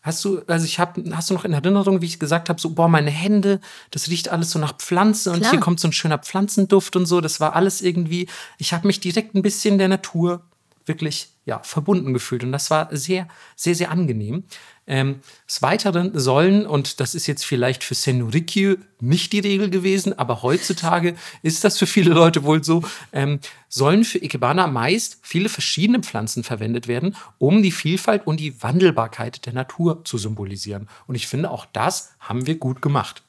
Hast du, also ich habe, hast du noch in Erinnerung, wie ich gesagt habe, so, boah, meine Hände, das riecht alles so nach Pflanze und hier kommt so ein schöner Pflanzenduft und so. Das war alles irgendwie, ich habe mich direkt ein bisschen der Natur wirklich, ja, verbunden gefühlt und das war sehr, sehr, sehr angenehm. Ähm, des Weiteren sollen, und das ist jetzt vielleicht für Senurikyu nicht die Regel gewesen, aber heutzutage ist das für viele Leute wohl so, ähm, sollen für Ikebana meist viele verschiedene Pflanzen verwendet werden, um die Vielfalt und die Wandelbarkeit der Natur zu symbolisieren. Und ich finde, auch das haben wir gut gemacht.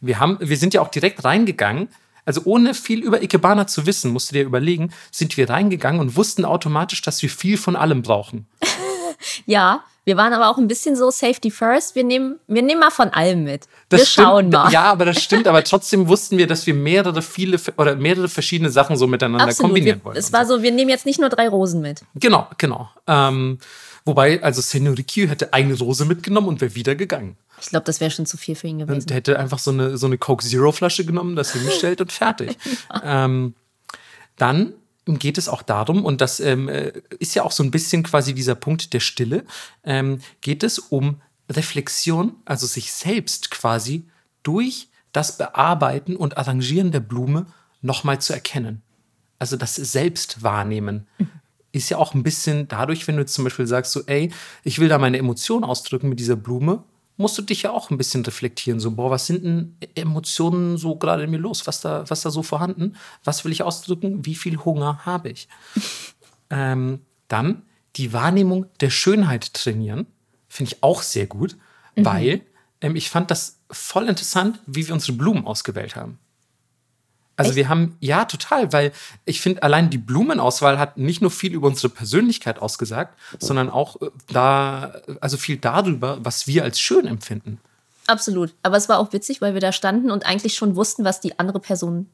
Wir, haben, wir sind ja auch direkt reingegangen. Also ohne viel über Ikebana zu wissen, musst du dir überlegen, sind wir reingegangen und wussten automatisch, dass wir viel von allem brauchen. Ja, wir waren aber auch ein bisschen so Safety First. Wir nehmen, wir nehmen mal von allem mit. Das wir stimmt, schauen mal. Ja, aber das stimmt. Aber trotzdem wussten wir, dass wir mehrere, viele oder mehrere verschiedene Sachen so miteinander Absolut. kombinieren wollen. es war so, wir nehmen jetzt nicht nur drei Rosen mit. Genau, genau. Ähm, wobei, also Senorikyu hätte eine Rose mitgenommen und wäre wieder gegangen. Ich glaube, das wäre schon zu viel für ihn gewesen. Und hätte einfach so eine, so eine Coke Zero Flasche genommen, das hingestellt und fertig. Ähm, dann geht es auch darum, und das ähm, äh, ist ja auch so ein bisschen quasi dieser Punkt der Stille, ähm, geht es um Reflexion, also sich selbst quasi durch das Bearbeiten und Arrangieren der Blume nochmal zu erkennen. Also das Selbstwahrnehmen ist ja auch ein bisschen dadurch, wenn du zum Beispiel sagst, so, ey, ich will da meine Emotionen ausdrücken mit dieser Blume, musst du dich ja auch ein bisschen reflektieren. So, boah, was sind denn Emotionen so gerade in mir los? Was da, was da so vorhanden? Was will ich ausdrücken? Wie viel Hunger habe ich? ähm, Dann die Wahrnehmung der Schönheit trainieren. Finde ich auch sehr gut, weil ähm, ich fand das voll interessant, wie wir unsere Blumen ausgewählt haben. Also Echt? wir haben, ja, total, weil ich finde, allein die Blumenauswahl hat nicht nur viel über unsere Persönlichkeit ausgesagt, sondern auch äh, da, also viel darüber, was wir als schön empfinden. Absolut. Aber es war auch witzig, weil wir da standen und eigentlich schon wussten, was die andere Person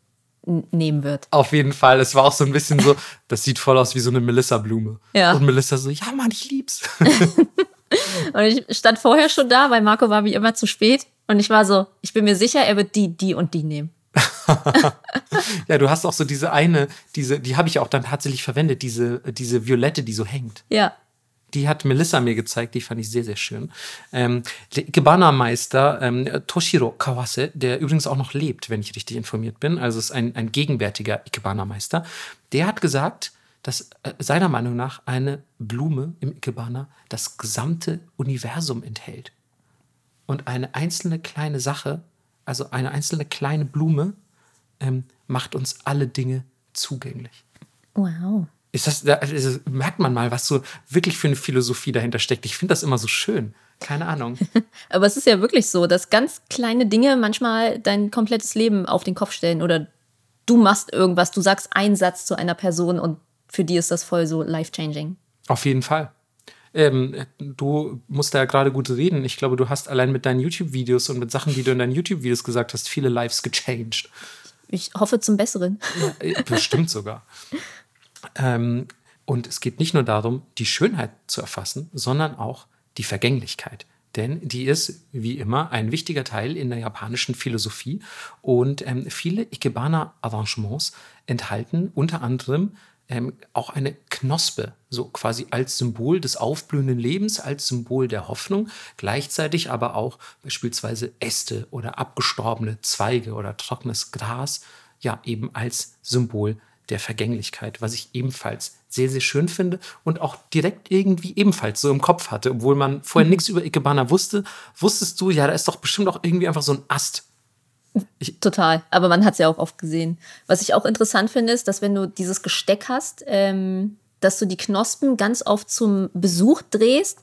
nehmen wird. Auf jeden Fall. Es war auch so ein bisschen so, das sieht voll aus wie so eine Melissa-Blume. Ja. Und Melissa so, ja, Mann, ich lieb's. Und ich stand vorher schon da, weil Marco war wie immer zu spät. Und ich war so, ich bin mir sicher, er wird die, die und die nehmen. ja, du hast auch so diese eine, diese, die habe ich auch dann tatsächlich verwendet, diese, diese Violette, die so hängt. Ja. Die hat Melissa mir gezeigt, die fand ich sehr, sehr schön. Ähm, der Ikebana-Meister ähm, Toshiro Kawase, der übrigens auch noch lebt, wenn ich richtig informiert bin, also ist ein, ein gegenwärtiger Ikebana-Meister, der hat gesagt, dass äh, seiner Meinung nach eine Blume im Ikebana das gesamte Universum enthält. Und eine einzelne kleine Sache, also eine einzelne kleine Blume, ähm, macht uns alle Dinge zugänglich. Wow. Ist das, da also merkt man mal, was so wirklich für eine Philosophie dahinter steckt. Ich finde das immer so schön. Keine Ahnung. Aber es ist ja wirklich so, dass ganz kleine Dinge manchmal dein komplettes Leben auf den Kopf stellen oder du machst irgendwas, du sagst einen Satz zu einer Person und für die ist das voll so life-changing. Auf jeden Fall. Ähm, du musst da ja gerade gut reden. Ich glaube, du hast allein mit deinen YouTube-Videos und mit Sachen, die du in deinen YouTube-Videos gesagt hast, viele Lives gechanged. Ich hoffe zum Besseren. Äh, Bestimmt sogar. Ähm, und es geht nicht nur darum, die Schönheit zu erfassen, sondern auch die Vergänglichkeit. Denn die ist, wie immer, ein wichtiger Teil in der japanischen Philosophie. Und ähm, viele Ikebana-Arrangements enthalten unter anderem ähm, auch eine Knospe, so quasi als Symbol des aufblühenden Lebens, als Symbol der Hoffnung, gleichzeitig aber auch beispielsweise Äste oder abgestorbene Zweige oder trockenes Gras, ja, eben als Symbol der Vergänglichkeit, was ich ebenfalls sehr, sehr schön finde und auch direkt irgendwie ebenfalls so im Kopf hatte, obwohl man vorher nichts über Ikebana wusste, wusstest du, ja, da ist doch bestimmt auch irgendwie einfach so ein Ast. Total. Aber man hat es ja auch oft gesehen. Was ich auch interessant finde, ist, dass wenn du dieses Gesteck hast, ähm, dass du die Knospen ganz oft zum Besuch drehst,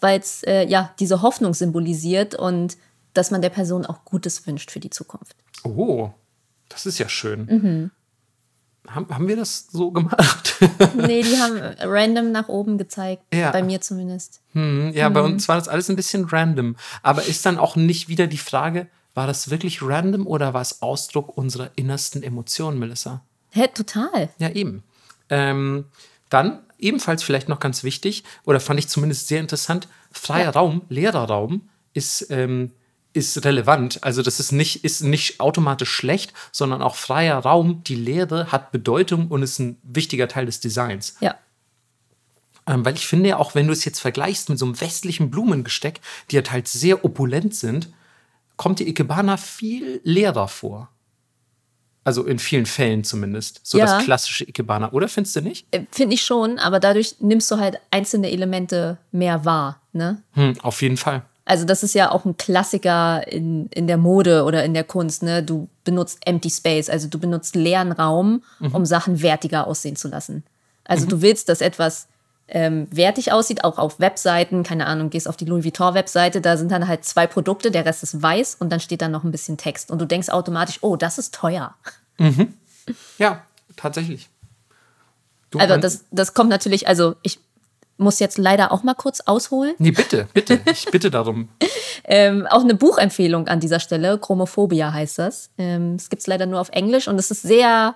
weil es äh, ja diese Hoffnung symbolisiert und dass man der Person auch Gutes wünscht für die Zukunft. Oh, das ist ja schön. Haben, haben wir das so gemacht? Nee, die haben random nach oben gezeigt. Ja. Bei mir zumindest. Hm, ja, bei uns war das alles ein bisschen random. Aber ist dann auch nicht wieder die Frage, war das wirklich random oder war es Ausdruck unserer innersten Emotionen, Melissa? Hä, total. Ja, eben. Ähm, dann ebenfalls vielleicht noch ganz wichtig, oder fand ich zumindest sehr interessant, freier Raum, leerer Raum ist, ähm, ist relevant. Also das ist nicht, ist nicht automatisch schlecht, sondern auch freier Raum, die Leere hat Bedeutung und ist ein wichtiger Teil des Designs. Ja. Ähm, weil ich finde ja auch, wenn du es jetzt vergleichst mit so einem westlichen Blumengesteck, die ja halt sehr opulent sind, kommt die Ikebana viel leerer vor. Also in vielen Fällen zumindest. So Ja. das klassische Ikebana, oder findest du nicht? Äh, Finde ich schon, aber dadurch nimmst du halt einzelne Elemente mehr wahr. Ne? Hm, auf jeden Fall. Also das ist ja auch ein Klassiker in, in der Mode oder in der Kunst. Ne? Du benutzt Empty Space, also du benutzt leeren Raum, um Sachen wertiger aussehen zu lassen. Also du willst, dass etwas ähm, wertig aussieht, auch auf Webseiten. Keine Ahnung, gehst auf die Louis Vuitton-Webseite, da sind dann halt zwei Produkte, der Rest ist weiß und dann steht da noch ein bisschen Text. Und du denkst automatisch, oh, das ist teuer. Ja, tatsächlich. Du, Also man- das, das kommt natürlich, also ich muss jetzt leider auch mal kurz ausholen. Nee, bitte, bitte. Ich bitte darum. Ähm, auch eine Buchempfehlung an dieser Stelle. Chromophobia heißt das. Ähm, es gibt es leider nur auf Englisch und es ist sehr.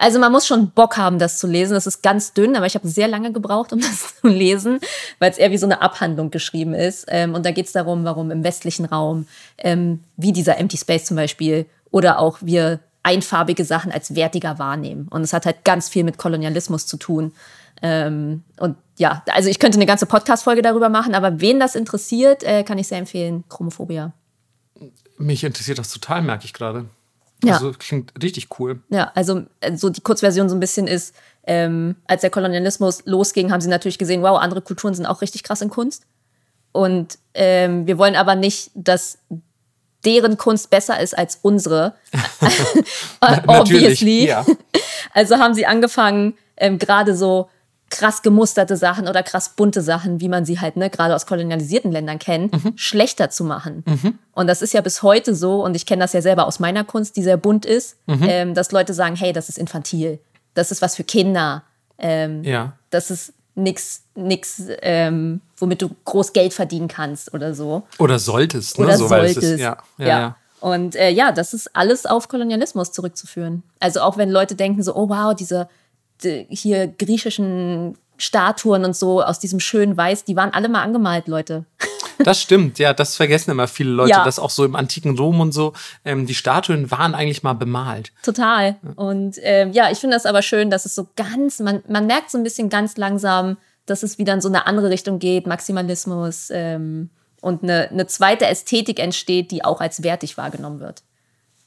Also man muss schon Bock haben, das zu lesen. Es ist ganz dünn, aber ich habe sehr lange gebraucht, um das zu lesen, weil es eher wie so eine Abhandlung geschrieben ist. Ähm, und da geht es darum, warum im westlichen Raum, ähm, wie dieser Empty Space zum Beispiel, oder auch wir einfarbige Sachen als wertiger wahrnehmen. Und es hat halt ganz viel mit Kolonialismus zu tun. Ähm, und ja, also ich könnte eine ganze Podcast-Folge darüber machen, aber wen das interessiert, äh, kann ich sehr empfehlen. Chromophobia. Mich interessiert das total, merke ich gerade. Ja. Also klingt richtig cool. Ja, also äh, so die Kurzversion so ein bisschen ist, ähm, als der Kolonialismus losging, haben sie natürlich gesehen, wow, andere Kulturen sind auch richtig krass in Kunst. Und ähm, wir wollen aber nicht, dass deren Kunst besser ist als unsere. Obviously. Also haben sie angefangen, ähm, gerade so krass gemusterte Sachen oder krass bunte Sachen, wie man sie halt ne, gerade aus kolonialisierten Ländern kennt, Mhm. schlechter zu machen. Und das ist ja bis heute so, und ich kenne das ja selber aus meiner Kunst, die sehr bunt ist, Mhm. ähm, dass Leute sagen, hey, das ist infantil, das ist was für Kinder, ähm, Ja. das ist nix, nix ähm, womit du groß Geld verdienen kannst oder so. Oder solltest, ne? Oder so, solltest. Ist, ja, ja, ja. Und äh, ja, das ist alles auf Kolonialismus zurückzuführen. Also auch wenn Leute denken so, oh wow, diese die, hier griechischen Statuen und so aus diesem schönen Weiß, die waren alle mal angemalt, Leute. Das stimmt, ja, das vergessen immer viele Leute, Ja. dass auch so im antiken Rom und so, ähm, die Statuen waren eigentlich mal bemalt. Total. Und ähm, ja, ich finde das aber schön, dass es so ganz, man, man merkt so ein bisschen ganz langsam, dass es wieder in so eine andere Richtung geht, Maximalismus ähm, und eine, eine zweite Ästhetik entsteht, die auch als wertig wahrgenommen wird.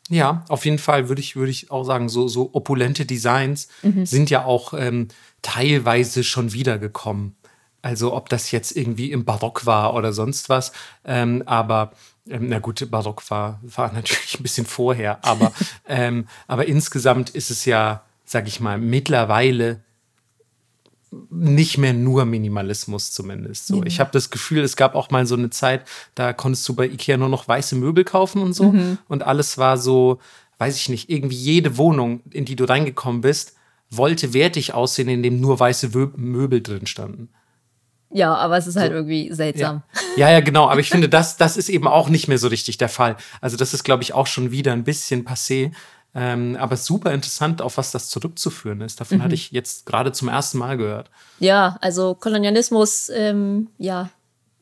Ja, auf jeden Fall würde ich, würde ich auch sagen, so, so opulente Designs Mhm. sind ja auch ähm, teilweise schon wiedergekommen. Also ob das jetzt irgendwie im Barock war oder sonst was. Ähm, aber ähm, na gut, Barock war, war natürlich ein bisschen vorher. Aber, ähm, aber insgesamt ist es ja, sag ich mal, mittlerweile nicht mehr nur Minimalismus zumindest. So, ich habe das Gefühl, es gab auch mal so eine Zeit, da konntest du bei Ikea nur noch weiße Möbel kaufen und so. Und alles war so, weiß ich nicht, irgendwie jede Wohnung, in die du reingekommen bist, wollte wertig aussehen, indem nur weiße Möbel drin standen. Ja, aber es ist halt irgendwie seltsam. Ja. ja, ja, genau. Aber ich finde, das, das ist eben auch nicht mehr so richtig der Fall. Also, das ist, glaube ich, auch schon wieder ein bisschen passé. Ähm, aber super interessant, auf was das zurückzuführen ist. Davon hatte ich jetzt gerade zum ersten Mal gehört. Ja, also Kolonialismus, ähm, ja,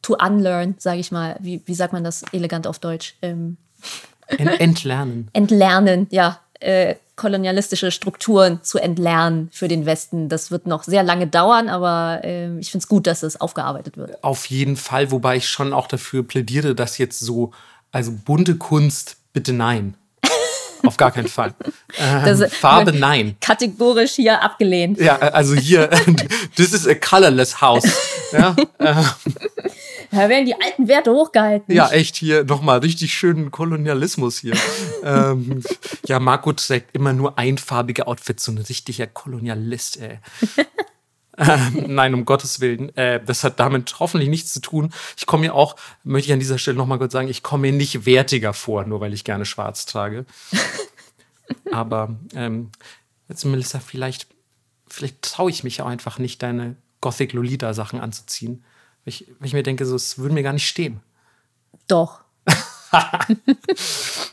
to unlearn, sage ich mal. Wie, wie sagt man das elegant auf Deutsch? Ähm, Ent entlernen. entlernen, ja, äh, kolonialistische Strukturen zu entlernen für den Westen. Das wird noch sehr lange dauern, aber ähm, ich finde es gut, dass es aufgearbeitet wird. Auf jeden Fall, wobei ich schon auch dafür plädiere, dass jetzt so, also bunte Kunst, bitte nein. Auf gar keinen Fall. Ähm, Farbe nein. Kategorisch hier abgelehnt. Ja, also hier, this is a colorless house. Ja, Da werden die alten Werte hochgehalten. ja echt hier nochmal richtig schönen Kolonialismus hier. ähm, ja, Marco trägt immer nur einfarbige Outfits, so ein richtiger Kolonialist, ey. Ähm, Nein, um Gottes Willen. Äh, das hat damit hoffentlich nichts zu tun. Ich komme mir auch, möchte ich an dieser Stelle nochmal kurz sagen, ich komme mir nicht wertiger vor, nur weil ich gerne schwarz trage. Aber ähm, jetzt, Melissa, vielleicht, vielleicht traue ich mich auch einfach nicht, deine Gothic Lolita-Sachen anzuziehen. Weil ich, weil ich mir denke, so, es würde mir gar nicht stehen. Doch.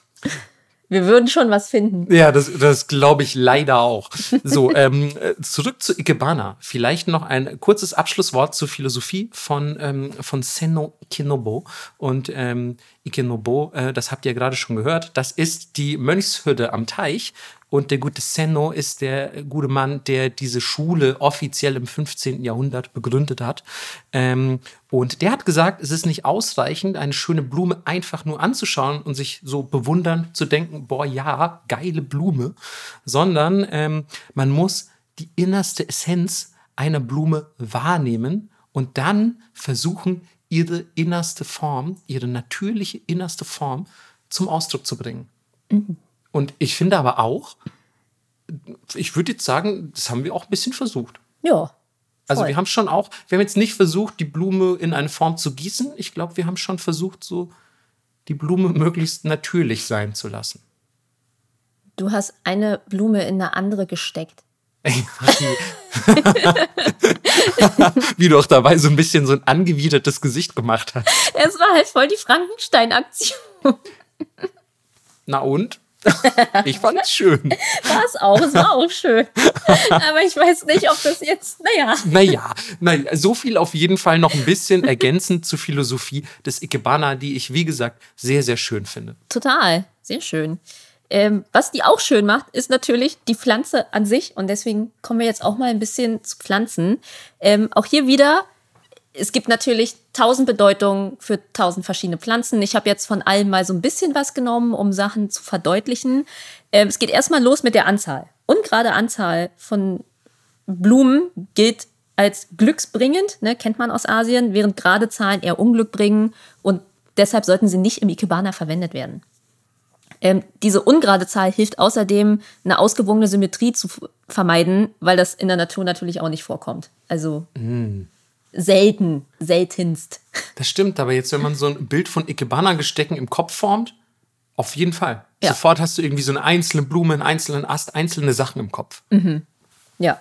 Wir würden schon was finden. Ja, das, das glaube ich leider auch. So, ähm, äh, zurück zu Ikebana. Vielleicht noch ein kurzes Abschlusswort zur Philosophie von, ähm, von Senno Ikenobo. Und ähm, Ikenobo, äh, das habt ihr gerade schon gehört, das ist die Mönchshütte am Teich. Und der gute Senno ist der gute Mann, der diese Schule offiziell im 15. Jahrhundert begründet hat. Ähm, und der hat gesagt, es ist nicht ausreichend, eine schöne Blume einfach nur anzuschauen und sich so bewundern zu denken, boah, ja, geile Blume, sondern ähm, man muss die innerste Essenz einer Blume wahrnehmen und dann versuchen, ihre innerste Form, ihre natürliche innerste Form zum Ausdruck zu bringen. Und ich finde aber auch, ich würde jetzt sagen, das haben wir auch ein bisschen versucht. Ja. Also Voll. wir haben schon auch, wir haben jetzt nicht versucht, die Blume in eine Form zu gießen. Ich glaube, wir haben schon versucht, so die Blume möglichst natürlich sein zu lassen. Du hast eine Blume in eine andere gesteckt. Wie du auch dabei so ein bisschen so ein angewidertes Gesicht gemacht hast. Es war halt voll die Frankenstein-Aktion. Na und? Ich fand's schön. War es auch, es war auch schön. Aber ich weiß nicht, ob das jetzt, naja. Naja, nein, so viel auf jeden Fall noch ein bisschen ergänzend zur Philosophie des Ikebana, die ich, wie gesagt, sehr, sehr schön finde. Total, sehr schön. Ähm, was die auch schön macht, ist natürlich die Pflanze an sich. Und deswegen kommen wir jetzt auch mal ein bisschen zu Pflanzen. Ähm, auch hier wieder, es gibt natürlich tausend Bedeutungen für tausend verschiedene Pflanzen. Ich habe jetzt von allem mal so ein bisschen was genommen, um Sachen zu verdeutlichen. Ähm, es geht erstmal los mit der Anzahl. Ungerade Anzahl von Blumen gilt als glücksbringend, ne, kennt man aus Asien, während gerade Zahlen eher Unglück bringen und deshalb sollten sie nicht im Ikebana verwendet werden. Ähm, diese ungerade Zahl hilft außerdem, eine ausgewogene Symmetrie zu vermeiden, weil das in der Natur natürlich auch nicht vorkommt. Also selten, seltenst. Das stimmt, aber jetzt, wenn man so ein Bild von Ikebana-Gestecken im Kopf formt, auf jeden Fall. Ja. Sofort hast du irgendwie so eine einzelne Blume, einen einzelnen Ast, einzelne Sachen im Kopf. Ja.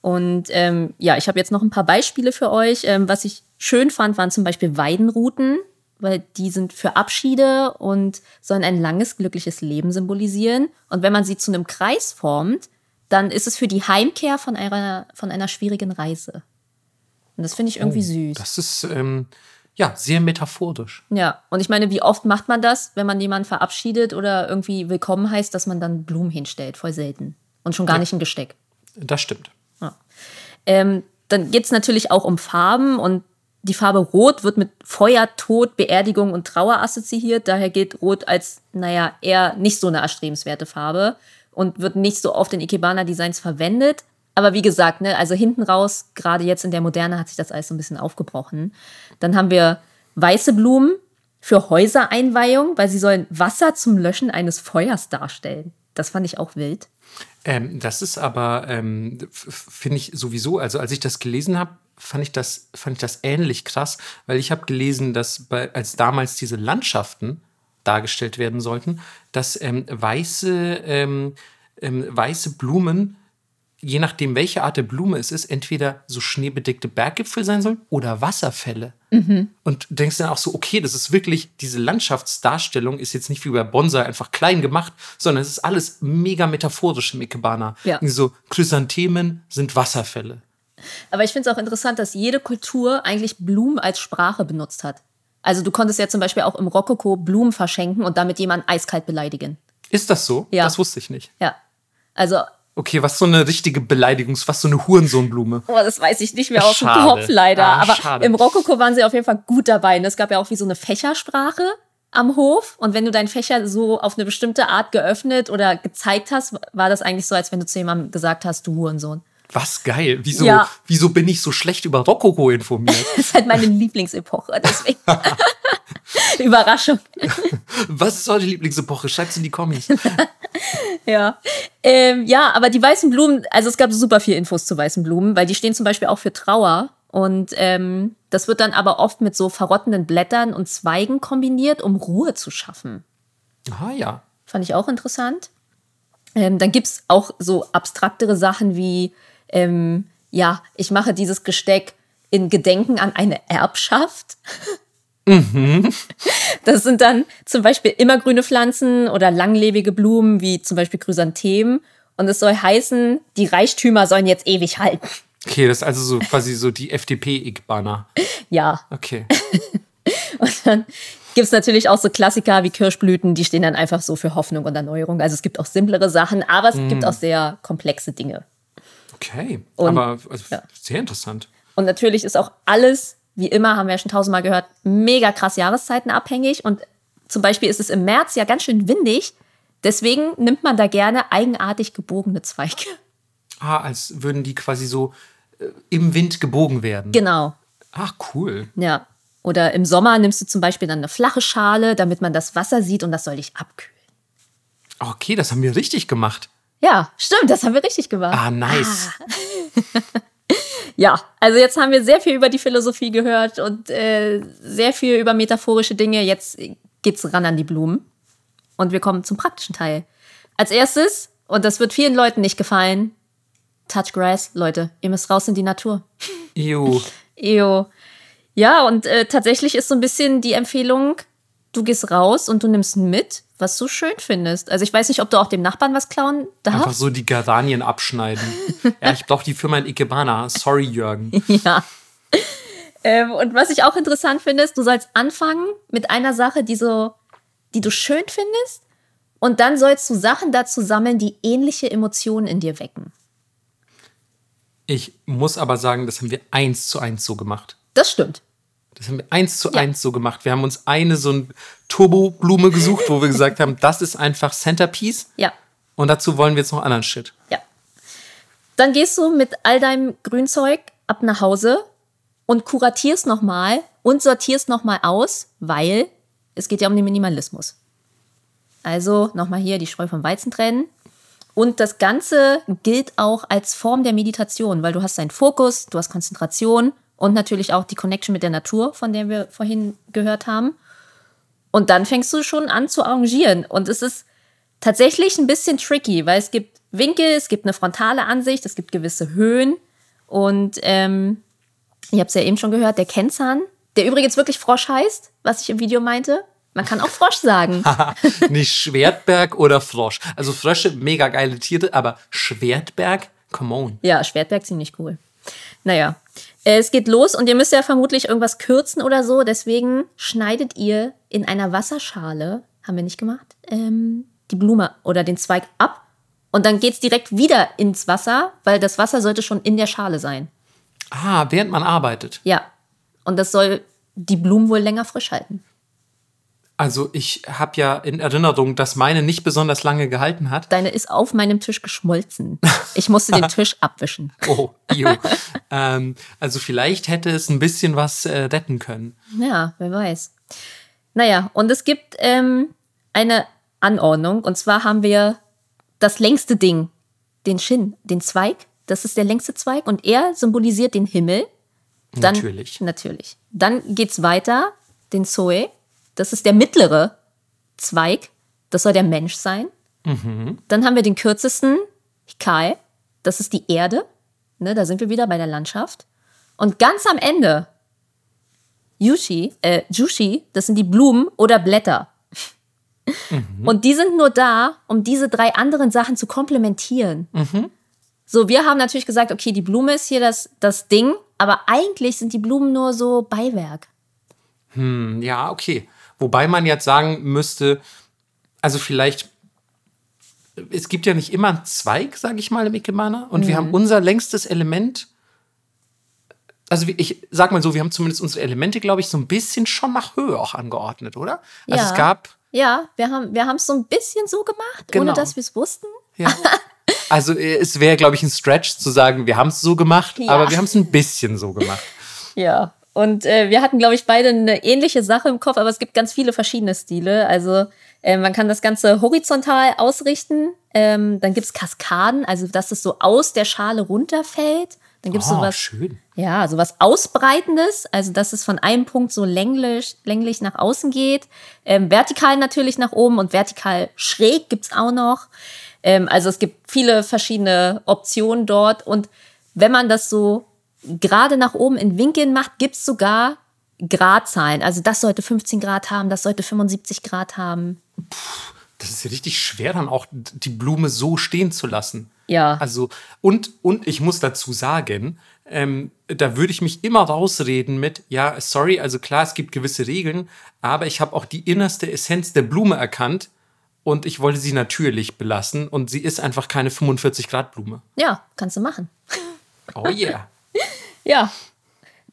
Und ähm, ja, ich habe jetzt noch ein paar Beispiele für euch. Ähm, was ich schön fand, waren zum Beispiel Weidenruten, weil die sind für Abschiede und sollen ein langes, glückliches Leben symbolisieren. Und wenn man sie zu einem Kreis formt, dann ist es für die Heimkehr von einer, von einer schwierigen Reise. Und das finde ich irgendwie süß. Das ist, ähm, ja, sehr metaphorisch. Ja, und ich meine, wie oft macht man das, wenn man jemanden verabschiedet oder irgendwie willkommen heißt, dass man dann Blumen hinstellt? Voll selten. Und schon gar nicht ein Gesteck. Das stimmt. Ähm, dann geht es natürlich auch um Farben und die Farbe Rot wird mit Feuer, Tod, Beerdigung und Trauer assoziiert. Daher gilt Rot als, naja, eher nicht so eine erstrebenswerte Farbe und wird nicht so oft in Ikebana-Designs verwendet. Aber wie gesagt, ne, also hinten raus, gerade jetzt in der Moderne, hat sich das alles so ein bisschen aufgebrochen. Dann haben wir weiße Blumen für Häusereinweihung, weil sie sollen Wasser zum Löschen eines Feuers darstellen. Das fand ich auch wild. Ähm, das ist aber, ähm, finde ich sowieso, also als ich das gelesen habe, fand ich das, fand ich das ähnlich krass, weil ich habe gelesen, dass bei, als damals diese Landschaften dargestellt werden sollten, dass ähm, weiße, ähm, ähm, weiße Blumen, je nachdem welche Art der Blume es ist, entweder so schneebedeckte Berggipfel sein sollen oder Wasserfälle. Und denkst dann auch so, okay, das ist wirklich, diese Landschaftsdarstellung ist jetzt nicht wie bei Bonsai einfach klein gemacht, sondern es ist alles mega metaphorisch im Ikebana. Ja. So Chrysanthemen sind Wasserfälle. Aber ich finde es auch interessant, dass jede Kultur eigentlich Blumen als Sprache benutzt hat. Also du konntest ja zum Beispiel auch im Rokoko Blumen verschenken und damit jemanden eiskalt beleidigen. Ist das so? Ja. Das wusste ich nicht. Ja. Also, Okay, was so eine richtige Beleidigung, was so eine Hurensohnblume. oh, das weiß ich nicht mehr aus dem Schade. Kopf leider. Ah, Aber schade. im Rokoko waren sie auf jeden Fall gut dabei. Und es gab ja auch wie so eine Fächersprache am Hof. Und wenn du deinen Fächer so auf eine bestimmte Art geöffnet oder gezeigt hast, war das eigentlich so, als wenn du zu jemandem gesagt hast, du Hurensohn. Was geil. Wieso, Ja. wieso bin ich so schlecht über Rokoko informiert? Das ist halt meine Lieblingsepoche. Deswegen. Überraschung. was ist eure Lieblingsepoche? Schreibt's in die Kommis. Ja. Ähm, ja, aber die weißen Blumen, also es gab super viel Infos zu weißen Blumen, weil die stehen zum Beispiel auch für Trauer. Und ähm, das wird dann aber oft mit so verrottenden Blättern und Zweigen kombiniert, um Ruhe zu schaffen. Ah ja. Fand ich auch interessant. Ähm, dann gibt es auch so abstraktere Sachen wie, ähm, ja, ich mache dieses Gesteck in Gedenken an eine Erbschaft. Das sind dann zum Beispiel immergrüne Pflanzen oder langlebige Blumen wie zum Beispiel Chrysanthemen. Und es soll heißen, die Reichtümer sollen jetzt ewig halten. Okay, das ist also so quasi so die FDP-Ikebana. Ja, Okay. und dann gibt es natürlich auch so Klassiker wie Kirschblüten, die stehen dann einfach so für Hoffnung und Erneuerung. Also es gibt auch simplere Sachen, aber es gibt auch sehr komplexe Dinge. Okay. Und- Aber also, ja. sehr interessant. Und natürlich ist auch alles, wie immer, haben wir ja schon tausendmal gehört, mega krass Jahreszeiten abhängig. Und zum Beispiel ist es im März ja ganz schön windig. Deswegen nimmt man da gerne eigenartig gebogene Zweige. Ah, als würden die quasi so äh, im Wind gebogen werden. Genau. Ach, cool. Ja. Oder im Sommer nimmst du zum Beispiel dann eine flache Schale, damit man das Wasser sieht und das soll dich abkühlen. Okay, das haben wir richtig gemacht. Ja, stimmt, das haben wir richtig gemacht. Ah, nice. Ja, also jetzt haben wir sehr viel über die Philosophie gehört und äh, sehr viel über metaphorische Dinge. Jetzt geht's ran an die Blumen. Und wir kommen zum praktischen Teil. Als erstes, und das wird vielen Leuten nicht gefallen, Touch Grass, Leute, ihr müsst raus in die Natur. Ew. Ejo. Ja, und äh, tatsächlich ist so ein bisschen die Empfehlung, du gehst raus und du nimmst mit, was du schön findest. Also ich weiß nicht, ob du auch dem Nachbarn was klauen Einfach darfst. so die Geranien abschneiden. ja, ich brauche die für mein Ikebana. Sorry, Jürgen. Ja. Ähm, und was ich auch interessant finde, ist, du sollst anfangen mit einer Sache, die so, die du schön findest, und dann sollst du Sachen dazu sammeln, die ähnliche Emotionen in dir wecken. Ich muss aber sagen, das haben wir eins zu eins so gemacht. Das stimmt. Das haben wir eins zu Ja. eins so gemacht. Wir haben uns eine so ein Turbo-Blume gesucht, wo wir gesagt haben, das ist einfach Centerpiece. Ja, Und dazu wollen wir jetzt noch anderen Shit. ja. Dann gehst du mit all deinem Grünzeug ab nach Hause und kuratierst nochmal und sortierst nochmal aus, weil es geht ja um den Minimalismus. Also nochmal hier die Spreu vom Weizen trennen. Und das Ganze gilt auch als Form der Meditation, weil du hast deinen Fokus, du hast Konzentration und natürlich auch die Connection mit der Natur, von der wir vorhin gehört haben. Und dann fängst du schon an zu arrangieren. Und es ist tatsächlich ein bisschen tricky, weil es gibt Winkel, es gibt eine frontale Ansicht, es gibt gewisse Höhen. Und ähm, ich habe es ja eben schon gehört, der Kennzahn, der übrigens wirklich Frosch heißt, was ich im Video meinte. Man kann auch Frosch sagen. Nicht Schwertberg oder Frosch. Also Frösche, mega geile Tiere, aber Schwertberg, come on. Ja, Schwertberg ziemlich cool. Naja, es geht los und ihr müsst ja vermutlich irgendwas kürzen oder so. Deswegen schneidet ihr in einer Wasserschale, haben wir nicht gemacht, ähm, die Blume oder den Zweig ab. Und dann geht es direkt wieder ins Wasser, weil das Wasser sollte schon in der Schale sein. Ah, während man arbeitet. Ja. Und das soll die Blumen wohl länger frisch halten. Also ich habe ja in Erinnerung, dass meine nicht besonders lange gehalten hat. Deine ist auf meinem Tisch geschmolzen. Ich musste den Tisch abwischen. Oh, jo. ähm, also vielleicht hätte es ein bisschen was äh, retten können. Ja, wer weiß. Naja, und es gibt ähm, eine Anordnung. Und zwar haben wir das längste Ding, den Shin, den Zweig. Das ist der längste Zweig und er symbolisiert den Himmel. Dann, Natürlich. Natürlich. Dann geht's weiter, den Zoe. Das ist der mittlere Zweig. Das soll der Mensch sein. Dann haben wir den kürzesten, Hikai. Das ist die Erde. Ne, da sind wir wieder bei der Landschaft. Und ganz am Ende, Yushi, äh, Jushi, das sind die Blumen oder Blätter. Und die sind nur da, um diese drei anderen Sachen zu komplementieren. So, wir haben natürlich gesagt, okay, die Blume ist hier das, das Ding, aber eigentlich sind die Blumen nur so Beiwerk. Hm, ja, okay. Wobei man jetzt sagen müsste, also vielleicht, es gibt ja nicht immer einen Zweig, sage ich mal, im Ikebana. Und wir haben unser längstes Element. Also ich sag mal so, wir haben zumindest unsere Elemente, glaube ich, so ein bisschen schon nach Höhe auch angeordnet, oder? Also Ja. es gab, Ja, wir haben wir es so ein bisschen so gemacht, Genau. ohne dass wir es wussten. ja. Also äh, es wäre, glaube ich, ein Stretch zu sagen, wir haben es so gemacht, Ja. aber wir haben es ein bisschen so gemacht. Ja. Und äh, wir hatten, glaube ich, beide eine ähnliche Sache im Kopf, aber es gibt ganz viele verschiedene Stile. Also äh, man kann das Ganze horizontal ausrichten. Ähm, dann gibt es Kaskaden, also dass es so aus der Schale runterfällt. Dann gibt es Oh, sowas, schön. ja, sowas Ausbreitendes, also dass es von einem Punkt so länglich, länglich nach außen geht. Ähm, vertikal natürlich nach oben und vertikal schräg gibt's auch noch. Ähm, also es gibt viele verschiedene Optionen dort. Und wenn man das so gerade nach oben in Winkeln macht, gibt's sogar Gradzahlen. Also das sollte 15 Grad haben, das sollte 75 Grad haben. Das ist ja richtig schwer, dann auch die Blume so stehen zu lassen. Ja. Also, und, und ich muss dazu sagen, ähm, da würde ich mich immer rausreden mit, ja, sorry, also klar, es gibt gewisse Regeln, aber ich habe auch die innerste Essenz der Blume erkannt und ich wollte sie natürlich belassen und sie ist einfach keine 45 Grad Blume. Ja, kannst du machen. Oh yeah. Ja.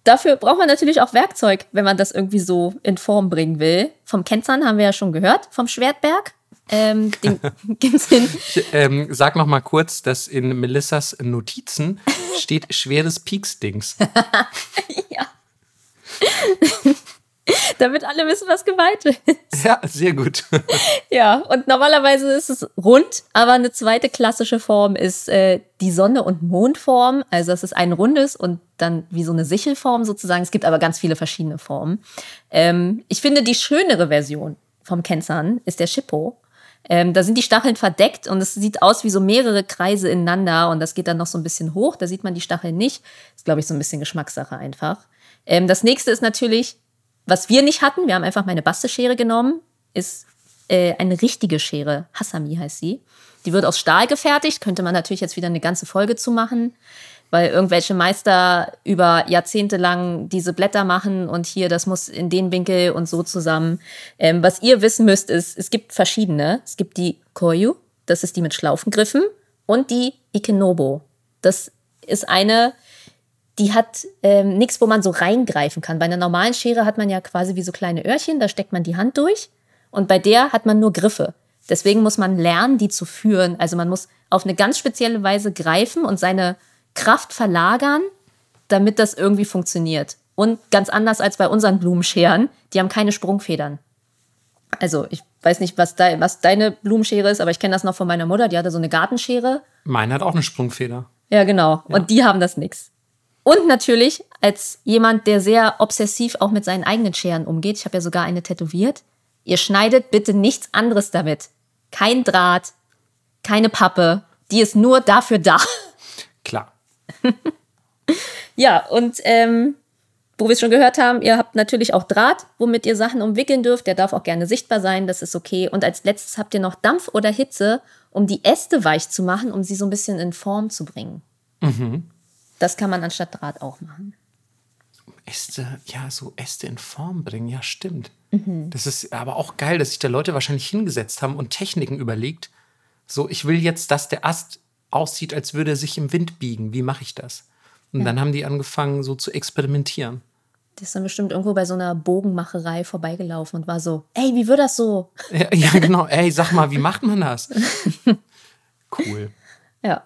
Dafür braucht man natürlich auch Werkzeug, wenn man das irgendwie so in Form bringen will. Vom Kenzern haben wir ja schon gehört, vom Schwertberg. Ähm, den gibt's in, Ich, ähm, sag noch mal kurz, dass in Melissas Notizen steht schweres Peaks-Dings. ja. Damit alle wissen, was gemeint ist. Ja, sehr gut. Ja, und normalerweise ist es rund, aber eine zweite klassische Form ist äh, die Sonne- und Mondform. Also es ist ein rundes und dann wie so eine Sichelform sozusagen. Es gibt aber ganz viele verschiedene Formen. Ähm, ich finde, die schönere Version vom Kenzan ist der Shippo. Ähm, da sind die Stacheln verdeckt und es sieht aus wie so mehrere Kreise ineinander und das geht dann noch so ein bisschen hoch. Da sieht man die Stacheln nicht. Ist, glaube ich, so ein bisschen Geschmackssache einfach. Ähm, das nächste ist natürlich, was wir nicht hatten. Wir haben einfach meine Basteschere genommen. Ist äh, eine richtige Schere. Hassami heißt sie. Die wird aus Stahl gefertigt. Könnte man natürlich jetzt wieder eine ganze Folge zu machen, weil irgendwelche Meister über Jahrzehnte lang diese Blätter machen und hier, das muss in den Winkel und so zusammen. Ähm, was ihr wissen müsst, ist, es gibt verschiedene. Es gibt die Koyu, das ist die mit Schlaufengriffen, und die Ikenobo. Das ist eine, die hat ähm, nichts, wo man so reingreifen kann. Bei einer normalen Schere hat man ja quasi wie so kleine Öhrchen, da steckt man die Hand durch. Und bei der hat man nur Griffe. Deswegen muss man lernen, die zu führen. Also man muss auf eine ganz spezielle Weise greifen und seine Kraft verlagern, damit das irgendwie funktioniert. Und ganz anders als bei unseren Blumenscheren, die haben keine Sprungfedern. Also ich weiß nicht, was, de was deine Blumenschere ist, aber ich kenne das noch von meiner Mutter. Die hatte so eine Gartenschere. Meine hat auch eine Sprungfeder. Ja, genau. Und die haben das nix. Und natürlich, als jemand, der sehr obsessiv auch mit seinen eigenen Scheren umgeht, ich habe ja sogar eine tätowiert, ihr schneidet bitte nichts anderes damit. Kein Draht, keine Pappe, die ist nur dafür da. Klar. Ja, und ähm, wo wir es schon gehört haben, ihr habt natürlich auch Draht, womit ihr Sachen umwickeln dürft. Der darf auch gerne sichtbar sein, das ist okay. Und als letztes habt ihr noch Dampf oder Hitze, um die Äste weich zu machen, um sie so ein bisschen in Form zu bringen. Das kann man anstatt Draht auch machen. Äste, ja, so Äste in Form bringen, ja, stimmt. Das ist aber auch geil, dass sich da Leute wahrscheinlich hingesetzt haben und Techniken überlegt. So, ich will jetzt, dass der Ast aussieht, als würde er sich im Wind biegen. Wie mache ich das? Und dann haben die angefangen, so zu experimentieren. Der ist dann bestimmt irgendwo bei so einer Bogenmacherei vorbeigelaufen und war so, ey, wie wird das so? Ja, ja, genau. Ey, sag mal, wie macht man das? Cool. Ja.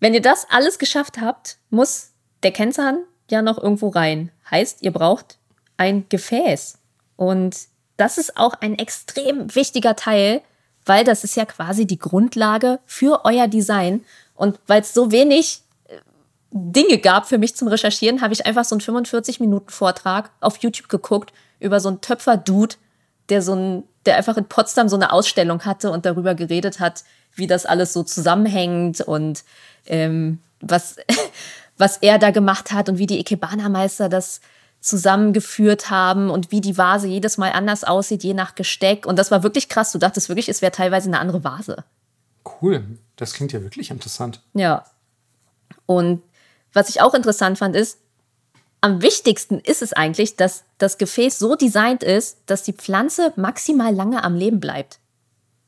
Wenn ihr das alles geschafft habt, muss der Kennzahn ja noch irgendwo rein. Heißt, ihr braucht ein Gefäß. Und das ist auch ein extrem wichtiger Teil, weil das ist ja quasi die Grundlage für euer Design. Und weil es so wenig äh, Dinge gab für mich zum Recherchieren, habe ich einfach so einen 45-Minuten-Vortrag auf YouTube geguckt über so einen Töpfer-Dude, der so ein, der einfach in Potsdam so eine Ausstellung hatte und darüber geredet hat, wie das alles so zusammenhängt und ähm, was, was er da gemacht hat und wie die Ikebana-Meister das zusammengeführt haben und wie die Vase jedes Mal anders aussieht, je nach Gesteck. Und das war wirklich krass. Du dachtest wirklich, es wäre teilweise eine andere Vase. Cool. Das klingt ja wirklich interessant. Ja. Und was ich auch interessant fand, ist, am wichtigsten ist es eigentlich, dass das Gefäß so designt ist, dass die Pflanze maximal lange am Leben bleibt.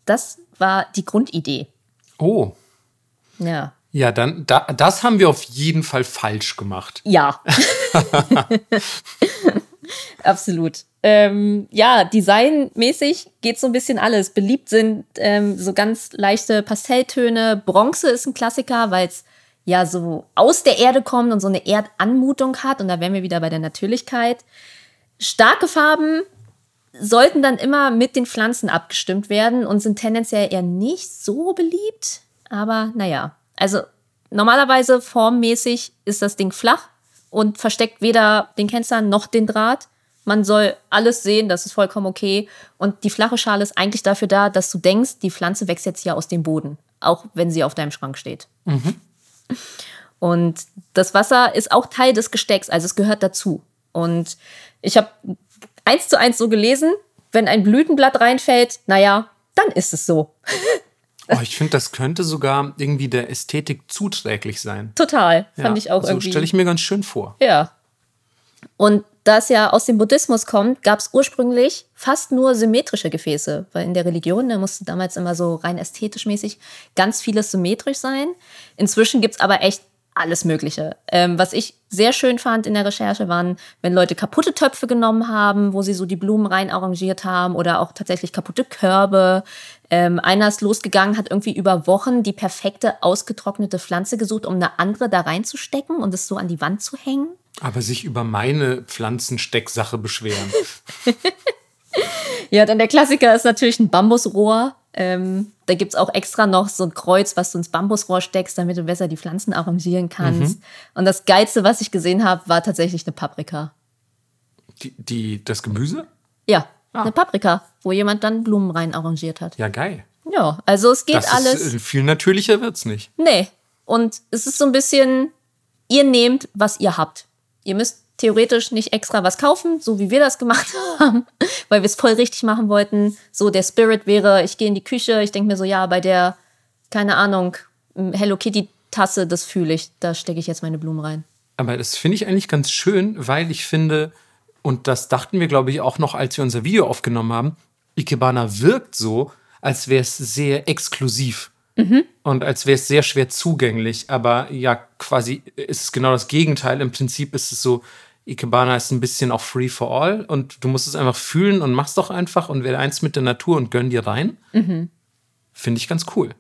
Das war die Grundidee. Oh. Ja. Ja, dann, da, das haben wir auf jeden Fall falsch gemacht. Ja. Absolut. Ähm, ja, designmäßig geht so ein bisschen alles. Beliebt sind ähm, so ganz leichte Pastelltöne. Bronze ist ein Klassiker, weil es ja so aus der Erde kommt und so eine Erdanmutung hat. Und da wären wir wieder bei der Natürlichkeit. Starke Farben sollten dann immer mit den Pflanzen abgestimmt werden und sind tendenziell eher nicht so beliebt. Aber naja, also normalerweise formmäßig ist das Ding flach und versteckt weder den Kennzahn noch den Draht. Man soll alles sehen, das ist vollkommen okay. Und die flache Schale ist eigentlich dafür da, dass du denkst, die Pflanze wächst jetzt hier aus dem Boden, auch wenn sie auf deinem Schrank steht. Und das Wasser ist auch Teil des Gestecks, also es gehört dazu. Und ich habe eins zu eins so gelesen, wenn ein Blütenblatt reinfällt, naja, dann ist es so. Oh, ich finde, das könnte sogar irgendwie der Ästhetik zuträglich sein. Total, fand Ja, ich auch so irgendwie. stelle ich mir ganz schön vor. Ja. Und da es ja aus dem Buddhismus kommt, gab es ursprünglich fast nur symmetrische Gefäße, weil in der Religion, da musste damals immer so rein ästhetisch mäßig ganz vieles symmetrisch sein. Inzwischen gibt es aber echt alles Mögliche. Ähm, was ich sehr schön fand in der Recherche waren, wenn Leute kaputte Töpfe genommen haben, wo sie so die Blumen rein arrangiert haben oder auch tatsächlich kaputte Körbe. Ähm, einer ist losgegangen, hat irgendwie über Wochen die perfekte ausgetrocknete Pflanze gesucht, um eine andere da reinzustecken und es so an die Wand zu hängen. Aber sich über meine Pflanzenstecksache beschweren. Ja, dann der Klassiker ist natürlich ein Bambusrohr. Ähm, da gibt es auch extra noch so ein Kreuz, was du ins Bambusrohr steckst, damit du besser die Pflanzen arrangieren kannst. Und das Geilste, was ich gesehen habe, war tatsächlich eine Paprika. Die, die, das Gemüse? Ja, eine Paprika, wo jemand dann Blumen rein arrangiert hat. Ja, geil. Ja, also es geht Das alles. Ist, äh, viel natürlicher wird's nicht. Nee. Und es ist so ein bisschen, ihr nehmt, was ihr habt. Ihr müsst theoretisch nicht extra was kaufen, so wie wir das gemacht haben, weil wir es voll richtig machen wollten. So der Spirit wäre, ich gehe in die Küche, ich denke mir so, ja, bei der, keine Ahnung, Hello Kitty Tasse, das fühle ich, da stecke ich jetzt meine Blumen rein. Aber das finde ich eigentlich ganz schön, weil ich finde, und das dachten wir, glaube ich, auch noch, als wir unser Video aufgenommen haben, Ikebana wirkt so, als wäre es sehr exklusiv. Und als wäre es sehr schwer zugänglich. Aber ja, quasi ist es genau das Gegenteil. Im Prinzip ist es so, Ikebana ist ein bisschen auch free for all und du musst es einfach fühlen und machst doch einfach und werde eins mit der Natur und gönn dir rein. Finde ich ganz cool.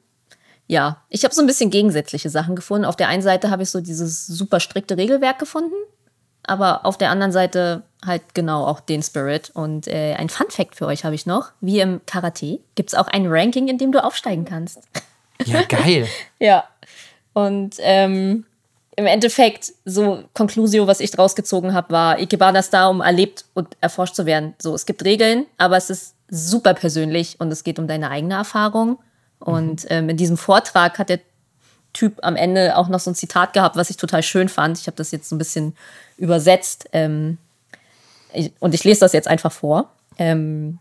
Ja, ich habe so ein bisschen gegensätzliche Sachen gefunden. Auf der einen Seite habe ich so dieses super strikte Regelwerk gefunden. aber auf der anderen Seite halt genau auch den Spirit. Und äh, ein Fun Fact für euch habe ich noch. Wie im Karate gibt es auch ein Ranking, in dem du aufsteigen kannst. Ja, geil. ja. Und ähm, im Endeffekt, so Conclusio, was ich draus gezogen habe, war, Ikebana ist da, um erlebt und erforscht zu werden. So, es gibt Regeln, aber es ist super persönlich und es geht um deine eigene Erfahrung. Und mhm. ähm, in diesem Vortrag hat der Typ am Ende auch noch so ein Zitat gehabt, was ich total schön fand. Ich habe das jetzt so ein bisschen übersetzt ähm, ich, und ich lese das jetzt einfach vor. Ähm,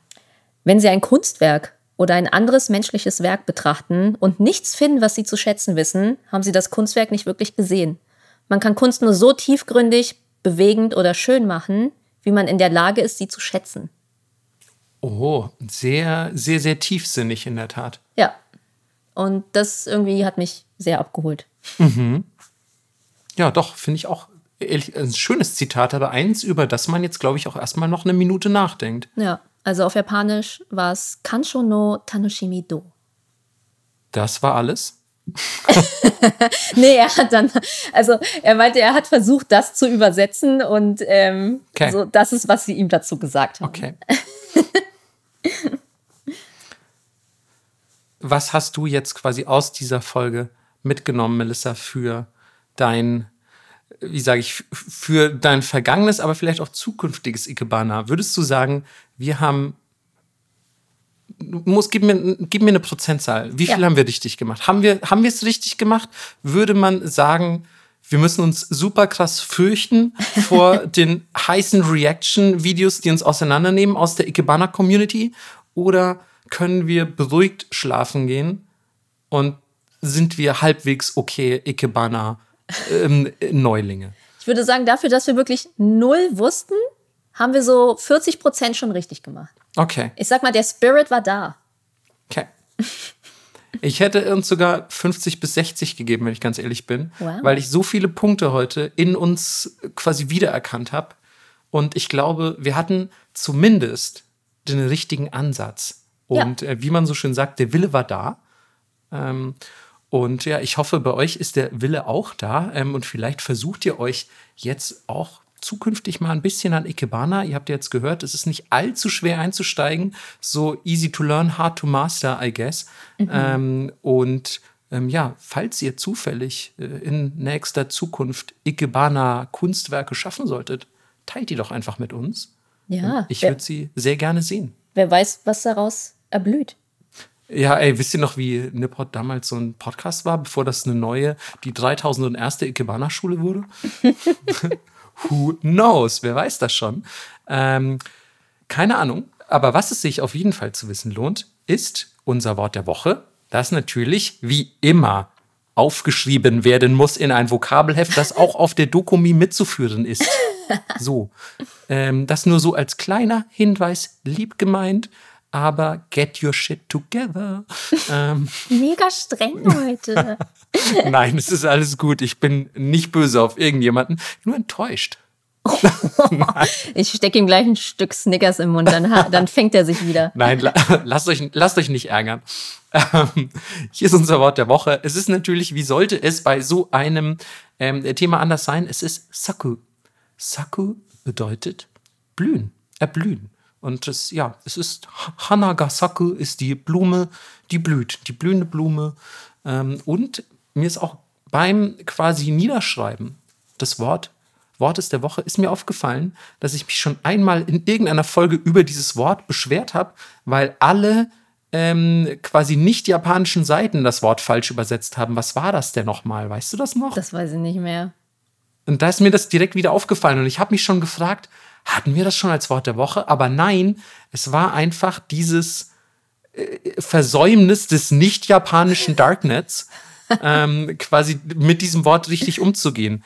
wenn Sie ein Kunstwerk oder ein anderes menschliches Werk betrachten und nichts finden, was Sie zu schätzen wissen, haben Sie das Kunstwerk nicht wirklich gesehen. Man kann Kunst nur so tiefgründig, bewegend oder schön machen, wie man in der Lage ist, sie zu schätzen. Oh, sehr, sehr, sehr tiefsinnig in der Tat. Ja. Und das irgendwie hat mich sehr abgeholt. Mhm. Ja, doch, finde ich auch ein schönes Zitat, aber eins, über das man jetzt, glaube ich, auch erstmal noch eine Minute nachdenkt. Ja, also auf Japanisch war es Kansho no Tanoshimi do. Das war alles? nee, er hat dann, also er meinte, er hat versucht, das zu übersetzen und ähm, okay. so, das ist, was sie ihm dazu gesagt haben. Okay. was hast du jetzt quasi aus dieser Folge mitgenommen, Melissa, für dein, wie sage ich, für dein vergangenes, aber vielleicht auch zukünftiges Ikebana? Würdest du sagen, wir haben muss, gib mir, gib mir eine Prozentzahl. Wie viel ja. haben wir richtig gemacht? Haben wir, haben wir es richtig gemacht? Würde man sagen, wir müssen uns super krass fürchten vor den heißen Reaction-Videos, die uns auseinandernehmen aus der Ikebana-Community? Oder können wir beruhigt schlafen gehen und sind wir halbwegs okay Ikebana-Neulinge? Ähm, ich würde sagen, dafür, dass wir wirklich null wussten, haben wir so 40 Prozent schon richtig gemacht. Okay. Ich sag mal, der Spirit war da. Okay. Ich hätte uns sogar 50 bis 60 gegeben, wenn ich ganz ehrlich bin, wow. weil ich so viele Punkte heute in uns quasi wiedererkannt habe. Und ich glaube, wir hatten zumindest den richtigen Ansatz. Und ja. äh, wie man so schön sagt, der Wille war da. Ähm, und ja, ich hoffe, bei euch ist der Wille auch da. Ähm, und vielleicht versucht ihr euch jetzt auch zukünftig mal ein bisschen an Ikebana. Ihr habt ja jetzt gehört, es ist nicht allzu schwer einzusteigen. So easy to learn, hard to master, I guess. Mhm. Ähm, und ähm, ja, falls ihr zufällig äh, in nächster Zukunft Ikebana Kunstwerke schaffen solltet, teilt die doch einfach mit uns. Ja. Ich würde sie sehr gerne sehen. Wer weiß, was daraus erblüht. Ja, ey, wisst ihr noch, wie Nippot damals so ein Podcast war, bevor das eine neue, die 3001. Ikebana-Schule wurde? Who knows? Wer weiß das schon? Ähm, keine Ahnung. Aber was es sich auf jeden Fall zu wissen lohnt, ist unser Wort der Woche, das natürlich wie immer aufgeschrieben werden muss in ein Vokabelheft, das auch auf der Dokumi mitzuführen ist. So. Ähm, das nur so als kleiner Hinweis, lieb gemeint aber get your shit together. Ähm. Mega streng heute. Nein, es ist alles gut. Ich bin nicht böse auf irgendjemanden, nur enttäuscht. ich stecke ihm gleich ein Stück Snickers im Mund, dann, dann fängt er sich wieder. Nein, la lasst, euch, lasst euch nicht ärgern. Ähm, hier ist unser Wort der Woche. Es ist natürlich, wie sollte es bei so einem ähm, Thema anders sein? Es ist Saku. Saku bedeutet blühen, erblühen. Und es, ja, es ist Hanagasaku ist die Blume, die blüht, die blühende Blume. Ähm, und mir ist auch beim quasi Niederschreiben des Wort, Wortes der Woche ist mir aufgefallen, dass ich mich schon einmal in irgendeiner Folge über dieses Wort beschwert habe, weil alle ähm, quasi nicht japanischen Seiten das Wort falsch übersetzt haben. Was war das denn nochmal? Weißt du das noch? Das weiß ich nicht mehr. Und da ist mir das direkt wieder aufgefallen und ich habe mich schon gefragt, hatten wir das schon als Wort der Woche? Aber nein, es war einfach dieses äh, Versäumnis des nicht-japanischen Darknets, ähm, quasi mit diesem Wort richtig umzugehen.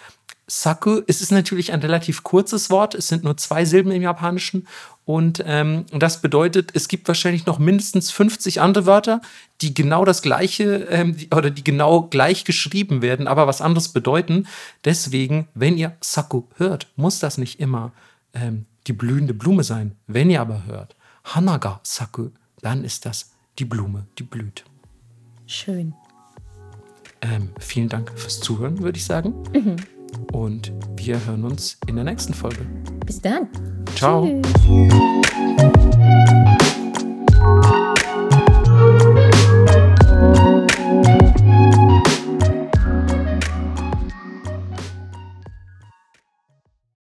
Saku, es ist natürlich ein relativ kurzes Wort, es sind nur zwei Silben im Japanischen und ähm, das bedeutet, es gibt wahrscheinlich noch mindestens 50 andere Wörter, die genau das gleiche ähm, die, oder die genau gleich geschrieben werden, aber was anderes bedeuten. Deswegen, wenn ihr Saku hört, muss das nicht immer ähm, die blühende Blume sein. Wenn ihr aber hört, Hanaga Saku, dann ist das die Blume, die blüht. Schön. Ähm, vielen Dank fürs Zuhören, würde ich sagen. Mhm. Und wir hören uns in der nächsten Folge. Bis dann. Ciao. Tschüss.